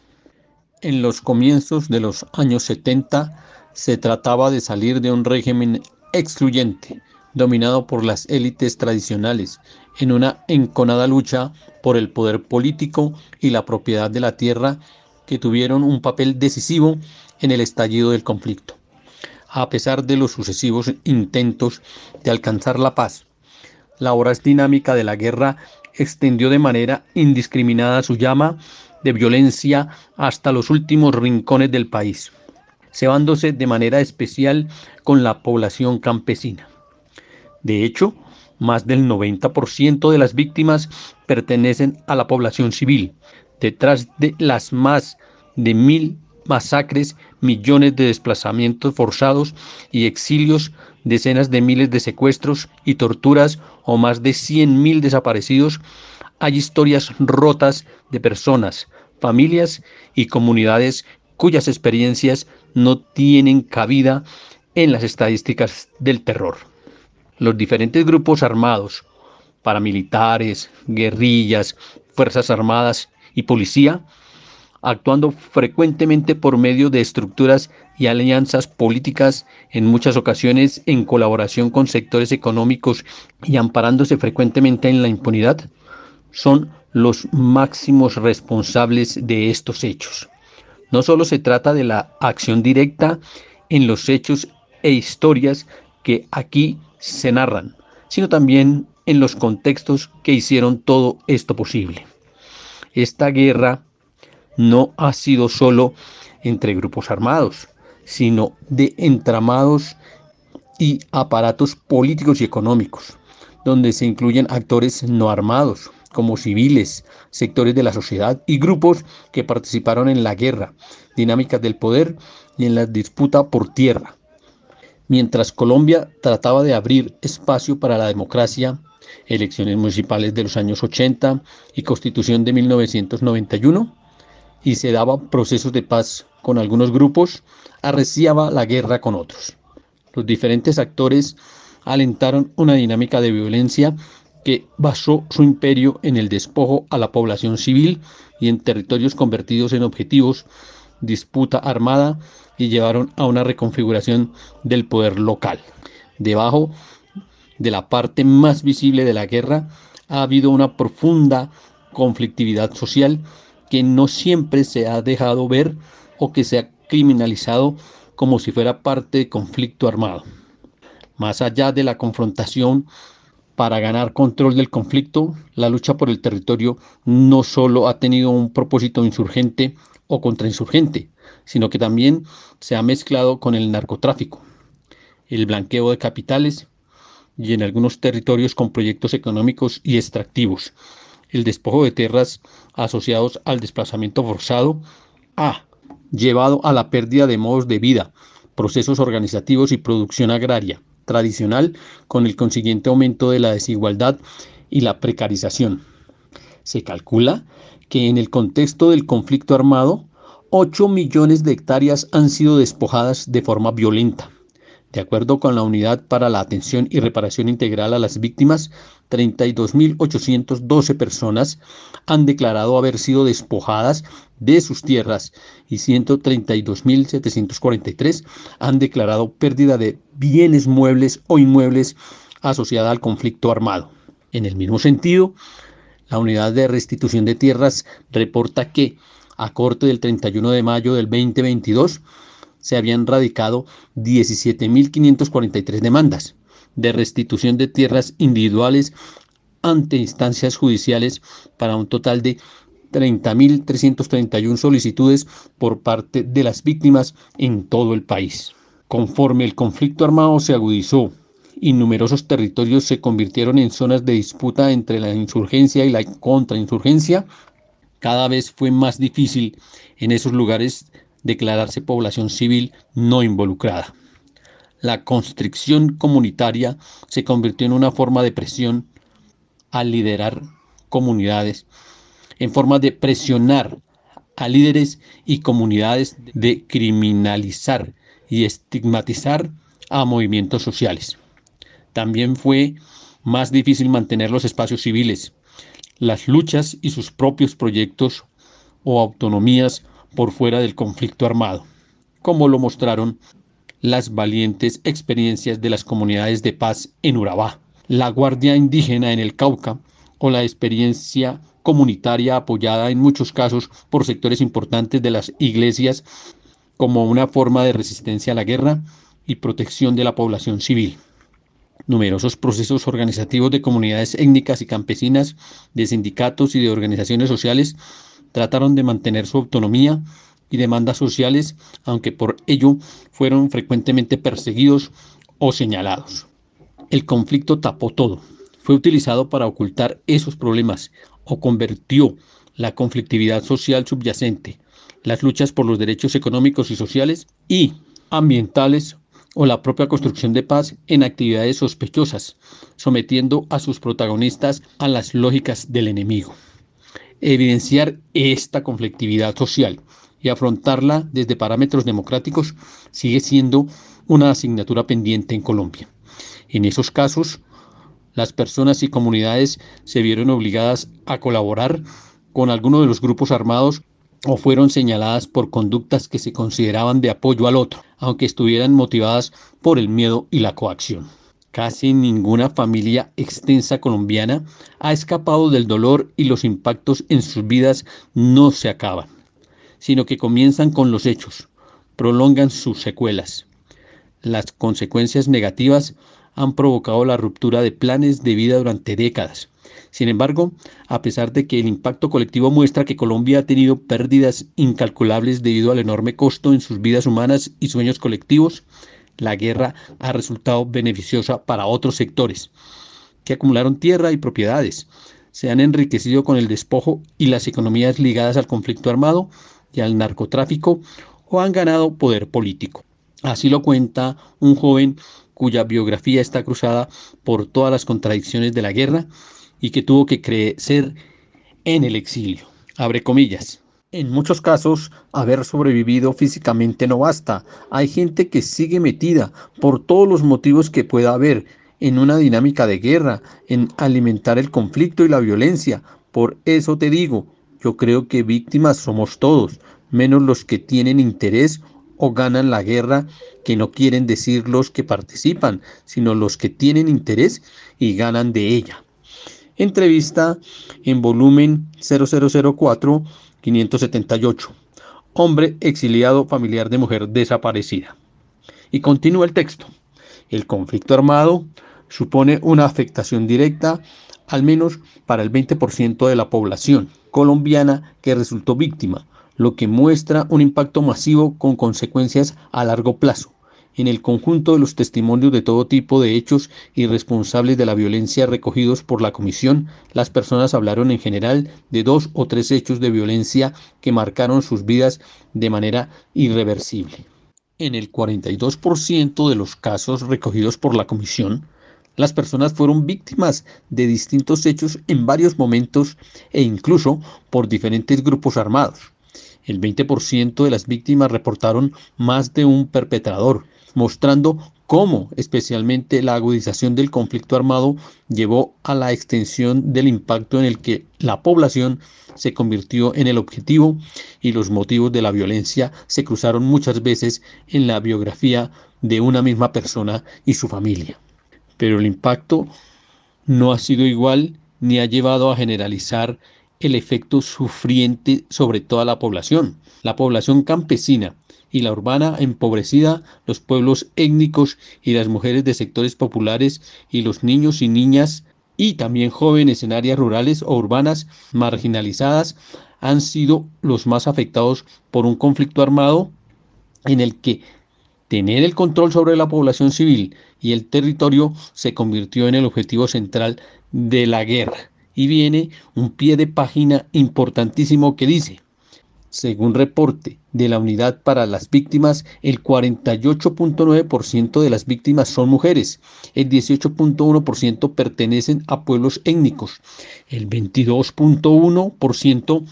En los comienzos de los años 70 se trataba de salir de un régimen excluyente, dominado por las élites tradicionales, en una enconada lucha por el poder político y la propiedad de la tierra que tuvieron un papel decisivo en el estallido del conflicto a pesar de los sucesivos intentos de alcanzar la paz. La voraz dinámica de la guerra extendió de manera indiscriminada su llama de violencia hasta los últimos rincones del país, cebándose de manera especial con la población campesina. De hecho, más del 90% de las víctimas pertenecen a la población civil, detrás de las más de mil masacres, millones de desplazamientos forzados y exilios, decenas de miles de secuestros y torturas o más de 100.000 desaparecidos, hay historias rotas de personas, familias y comunidades cuyas experiencias no tienen cabida en las estadísticas del terror. Los diferentes grupos armados, paramilitares, guerrillas, fuerzas armadas y policía, actuando frecuentemente por medio de estructuras y alianzas políticas, en muchas ocasiones en colaboración con sectores económicos y amparándose frecuentemente en la impunidad, son los máximos responsables de estos hechos. No solo se trata de la acción directa en los hechos e historias que aquí se narran, sino también en los contextos que hicieron todo esto posible. Esta guerra no ha sido solo entre grupos armados, sino de entramados y aparatos políticos y económicos, donde se incluyen actores no armados, como civiles, sectores de la sociedad y grupos que participaron en la guerra, dinámicas del poder y en la disputa por tierra. Mientras Colombia trataba de abrir espacio para la democracia, elecciones municipales de los años 80 y constitución de 1991, y se daba procesos de paz con algunos grupos, arreciaba la guerra con otros. Los diferentes actores alentaron una dinámica de violencia que basó su imperio en el despojo a la población civil y en territorios convertidos en objetivos, disputa armada y llevaron a una reconfiguración del poder local. Debajo de la parte más visible de la guerra ha habido una profunda conflictividad social que no siempre se ha dejado ver o que se ha criminalizado como si fuera parte de conflicto armado. Más allá de la confrontación para ganar control del conflicto, la lucha por el territorio no solo ha tenido un propósito insurgente o contrainsurgente, sino que también se ha mezclado con el narcotráfico, el blanqueo de capitales y en algunos territorios con proyectos económicos y extractivos, el despojo de tierras asociados al desplazamiento forzado ha llevado a la pérdida de modos de vida, procesos organizativos y producción agraria tradicional con el consiguiente aumento de la desigualdad y la precarización. Se calcula que en el contexto del conflicto armado, 8 millones de hectáreas han sido despojadas de forma violenta. De acuerdo con la Unidad para la Atención y Reparación Integral a las Víctimas, 32.812 personas han declarado haber sido despojadas de sus tierras y 132.743 han declarado pérdida de bienes muebles o inmuebles asociada al conflicto armado. En el mismo sentido, la Unidad de Restitución de Tierras reporta que, a corte del 31 de mayo del 2022, se habían radicado 17.543 demandas de restitución de tierras individuales ante instancias judiciales para un total de 30.331 solicitudes por parte de las víctimas en todo el país. Conforme el conflicto armado se agudizó y numerosos territorios se convirtieron en zonas de disputa entre la insurgencia y la contrainsurgencia, cada vez fue más difícil en esos lugares declararse población civil no involucrada. La constricción comunitaria se convirtió en una forma de presión al liderar comunidades, en forma de presionar a líderes y comunidades de criminalizar y estigmatizar a movimientos sociales. También fue más difícil mantener los espacios civiles, las luchas y sus propios proyectos o autonomías por fuera del conflicto armado, como lo mostraron las valientes experiencias de las comunidades de paz en Urabá, la Guardia Indígena en el Cauca o la experiencia comunitaria apoyada en muchos casos por sectores importantes de las iglesias como una forma de resistencia a la guerra y protección de la población civil. Numerosos procesos organizativos de comunidades étnicas y campesinas, de sindicatos y de organizaciones sociales trataron de mantener su autonomía y demandas sociales, aunque por ello fueron frecuentemente perseguidos o señalados. El conflicto tapó todo. Fue utilizado para ocultar esos problemas o convirtió la conflictividad social subyacente, las luchas por los derechos económicos y sociales y ambientales o la propia construcción de paz en actividades sospechosas, sometiendo a sus protagonistas a las lógicas del enemigo evidenciar esta conflictividad social y afrontarla desde parámetros democráticos sigue siendo una asignatura pendiente en Colombia. En esos casos, las personas y comunidades se vieron obligadas a colaborar con alguno de los grupos armados o fueron señaladas por conductas que se consideraban de apoyo al otro, aunque estuvieran motivadas por el miedo y la coacción. Casi ninguna familia extensa colombiana ha escapado del dolor y los impactos en sus vidas no se acaban, sino que comienzan con los hechos, prolongan sus secuelas. Las consecuencias negativas han provocado la ruptura de planes de vida durante décadas. Sin embargo, a pesar de que el impacto colectivo muestra que Colombia ha tenido pérdidas incalculables debido al enorme costo en sus vidas humanas y sueños colectivos, la guerra ha resultado beneficiosa para otros sectores que acumularon tierra y propiedades, se han enriquecido con el despojo y las economías ligadas al conflicto armado y al narcotráfico o han ganado poder político. Así lo cuenta un joven cuya biografía está cruzada por todas las contradicciones de la guerra y que tuvo que crecer en el exilio. Abre comillas. En muchos casos, haber sobrevivido físicamente no basta. Hay gente que sigue metida, por todos los motivos que pueda haber, en una dinámica de guerra, en alimentar el conflicto y la violencia. Por eso te digo, yo creo que víctimas somos todos, menos los que tienen interés o ganan la guerra, que no quieren decir los que participan, sino los que tienen interés y ganan de ella. Entrevista en volumen 0004 578. Hombre exiliado familiar de mujer desaparecida. Y continúa el texto. El conflicto armado supone una afectación directa al menos para el 20% de la población colombiana que resultó víctima, lo que muestra un impacto masivo con consecuencias a largo plazo en el conjunto de los testimonios de todo tipo de hechos irresponsables de la violencia recogidos por la comisión, las personas hablaron en general de dos o tres hechos de violencia que marcaron sus vidas de manera irreversible. En el 42% de los casos recogidos por la comisión, las personas fueron víctimas de distintos hechos en varios momentos e incluso por diferentes grupos armados. El 20% de las víctimas reportaron más de un perpetrador, mostrando cómo especialmente la agudización del conflicto armado llevó a la extensión del impacto en el que la población se convirtió en el objetivo y los motivos de la violencia se cruzaron muchas veces en la biografía de una misma persona y su familia. Pero el impacto no ha sido igual ni ha llevado a generalizar el efecto sufriente sobre toda la población. La población campesina y la urbana empobrecida, los pueblos étnicos y las mujeres de sectores populares y los niños y niñas y también jóvenes en áreas rurales o urbanas marginalizadas han sido los más afectados por un conflicto armado en el que tener el control sobre la población civil y el territorio se convirtió en el objetivo central de la guerra. Y viene un pie de página importantísimo que dice, según reporte de la Unidad para las Víctimas, el 48.9% de las víctimas son mujeres, el 18.1% pertenecen a pueblos étnicos, el 22.1%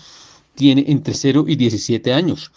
tiene entre 0 y 17 años,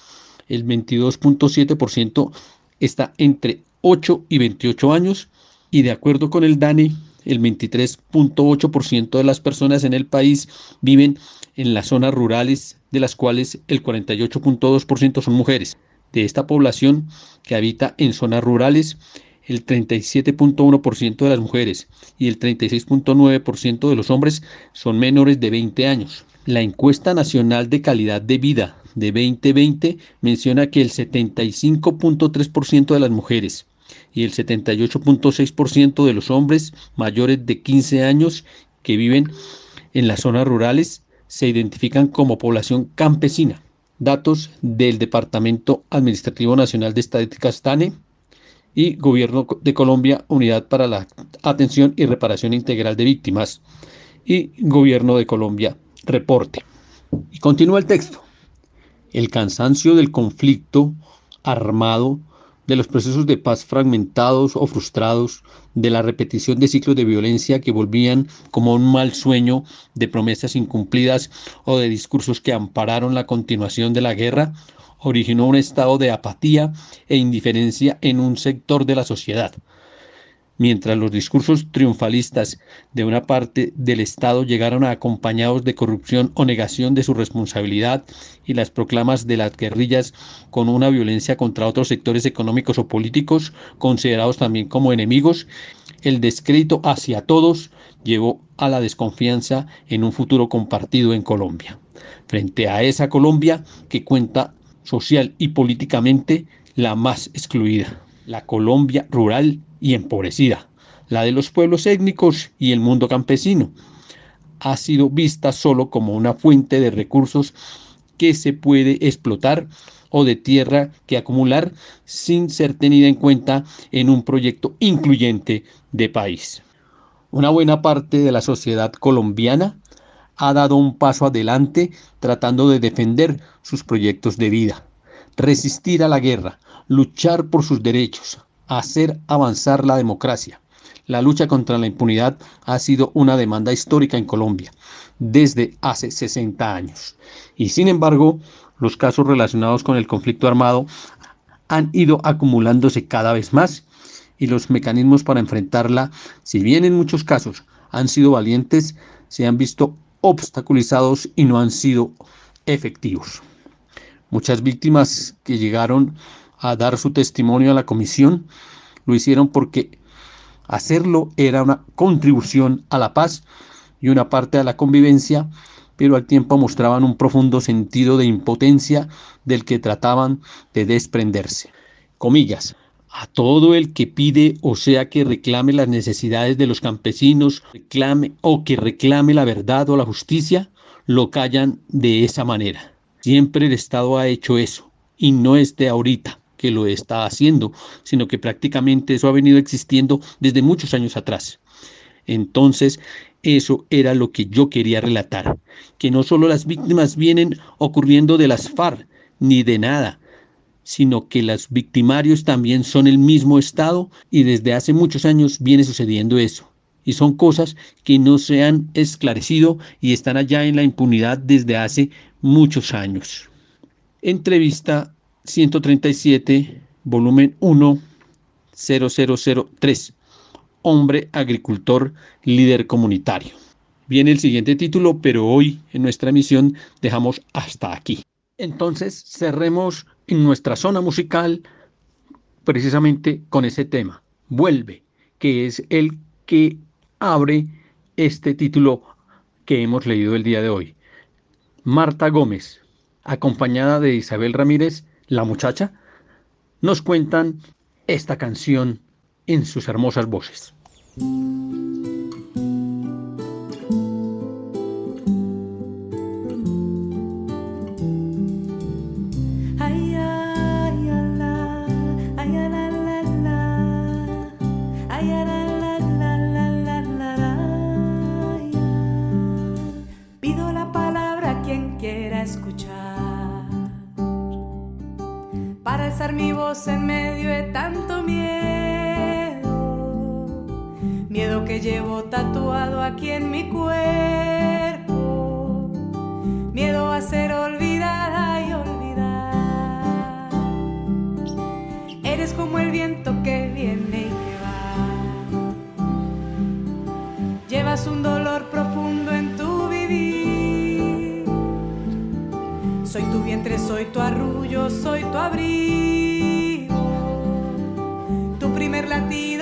el 22.7% está entre 8 y 28 años y de acuerdo con el DANE, el 23.8% de las personas en el país viven en las zonas rurales de las cuales el 48.2% son mujeres. De esta población que habita en zonas rurales, el 37.1% de las mujeres y el 36.9% de los hombres son menores de 20 años. La encuesta nacional de calidad de vida de 2020 menciona que el 75.3% de las mujeres y el 78.6% de los hombres mayores de 15 años que viven en las zonas rurales se identifican como población campesina. Datos del Departamento Administrativo Nacional de Estadísticas TANE y Gobierno de Colombia, Unidad para la Atención y Reparación Integral de Víctimas y Gobierno de Colombia, reporte. Y continúa el texto. El cansancio del conflicto armado de los procesos de paz fragmentados o frustrados, de la repetición de ciclos de violencia que volvían como un mal sueño de promesas incumplidas o de discursos que ampararon la continuación de la guerra, originó un estado de apatía e indiferencia en un sector de la sociedad. Mientras los discursos triunfalistas de una parte del Estado llegaron acompañados de corrupción o negación de su responsabilidad y las proclamas de las guerrillas con una violencia contra otros sectores económicos o políticos considerados también como enemigos, el descrédito hacia todos llevó a la desconfianza en un futuro compartido en Colombia. Frente a esa Colombia que cuenta social y políticamente la más excluida, la Colombia rural y empobrecida, la de los pueblos étnicos y el mundo campesino, ha sido vista solo como una fuente de recursos que se puede explotar o de tierra que acumular sin ser tenida en cuenta en un proyecto incluyente de país. Una buena parte de la sociedad colombiana ha dado un paso adelante tratando de defender sus proyectos de vida, resistir a la guerra, luchar por sus derechos, hacer avanzar la democracia. La lucha contra la impunidad ha sido una demanda histórica en Colombia desde hace 60 años. Y sin embargo, los casos relacionados con el conflicto armado han ido acumulándose cada vez más y los mecanismos para enfrentarla, si bien en muchos casos han sido valientes, se han visto obstaculizados y no han sido efectivos. Muchas víctimas que llegaron a dar su testimonio a la comisión, lo hicieron porque hacerlo era una contribución a la paz y una parte a la convivencia, pero al tiempo mostraban un profundo sentido de impotencia del que trataban de desprenderse. Comillas. A todo el que pide o sea que reclame las necesidades de los campesinos, reclame o que reclame la verdad o la justicia, lo callan de esa manera. Siempre el Estado ha hecho eso y no es de ahorita que lo está haciendo, sino que prácticamente eso ha venido existiendo desde muchos años atrás. Entonces, eso era lo que yo quería relatar, que no solo las víctimas vienen ocurriendo de las FARC, ni de nada, sino que los victimarios también son el mismo Estado y desde hace muchos años viene sucediendo eso. Y son cosas que no se han esclarecido y están allá en la impunidad desde hace muchos años. Entrevista 137, volumen 1, 0003. Hombre agricultor, líder comunitario. Viene el siguiente título, pero hoy en nuestra emisión dejamos hasta aquí. Entonces cerremos en nuestra zona musical precisamente con ese tema. Vuelve, que es el que abre este título que hemos leído el día de hoy. Marta Gómez, acompañada de Isabel Ramírez, la muchacha, nos cuentan esta canción en sus hermosas voces. Mi voz en medio de tanto miedo. Miedo que llevo tatuado aquí en mi cuerpo. Miedo a ser olvidada y olvidar. Eres como el viento que viene y que va. Llevas un dolor profundo tu soy tu arrullo, soy tu abrigo primer latido,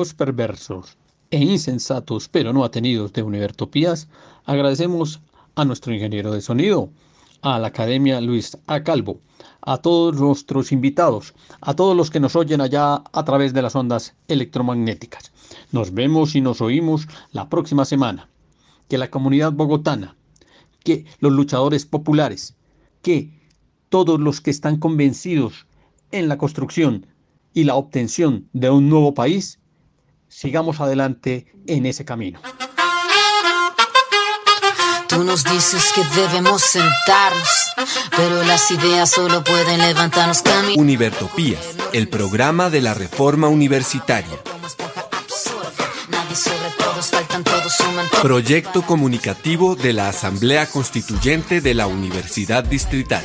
Perversos e insensatos, pero no atenidos de Univertopías, agradecemos a nuestro ingeniero de sonido, a la Academia Luis A. Calvo, a todos nuestros invitados, a todos los que nos oyen allá a través de las ondas electromagnéticas. Nos vemos y nos oímos la próxima semana. Que la comunidad bogotana, que los luchadores populares, que todos los que están convencidos en la construcción y la obtención de un nuevo país, sigamos adelante en ese camino. Tú nos dices que debemos sentarnos, pero las ideas solo pueden levantarnos camino. Univertopías, el programa de la reforma universitaria. Proyecto comunicativo de la Asamblea Constituyente de la Universidad Distrital.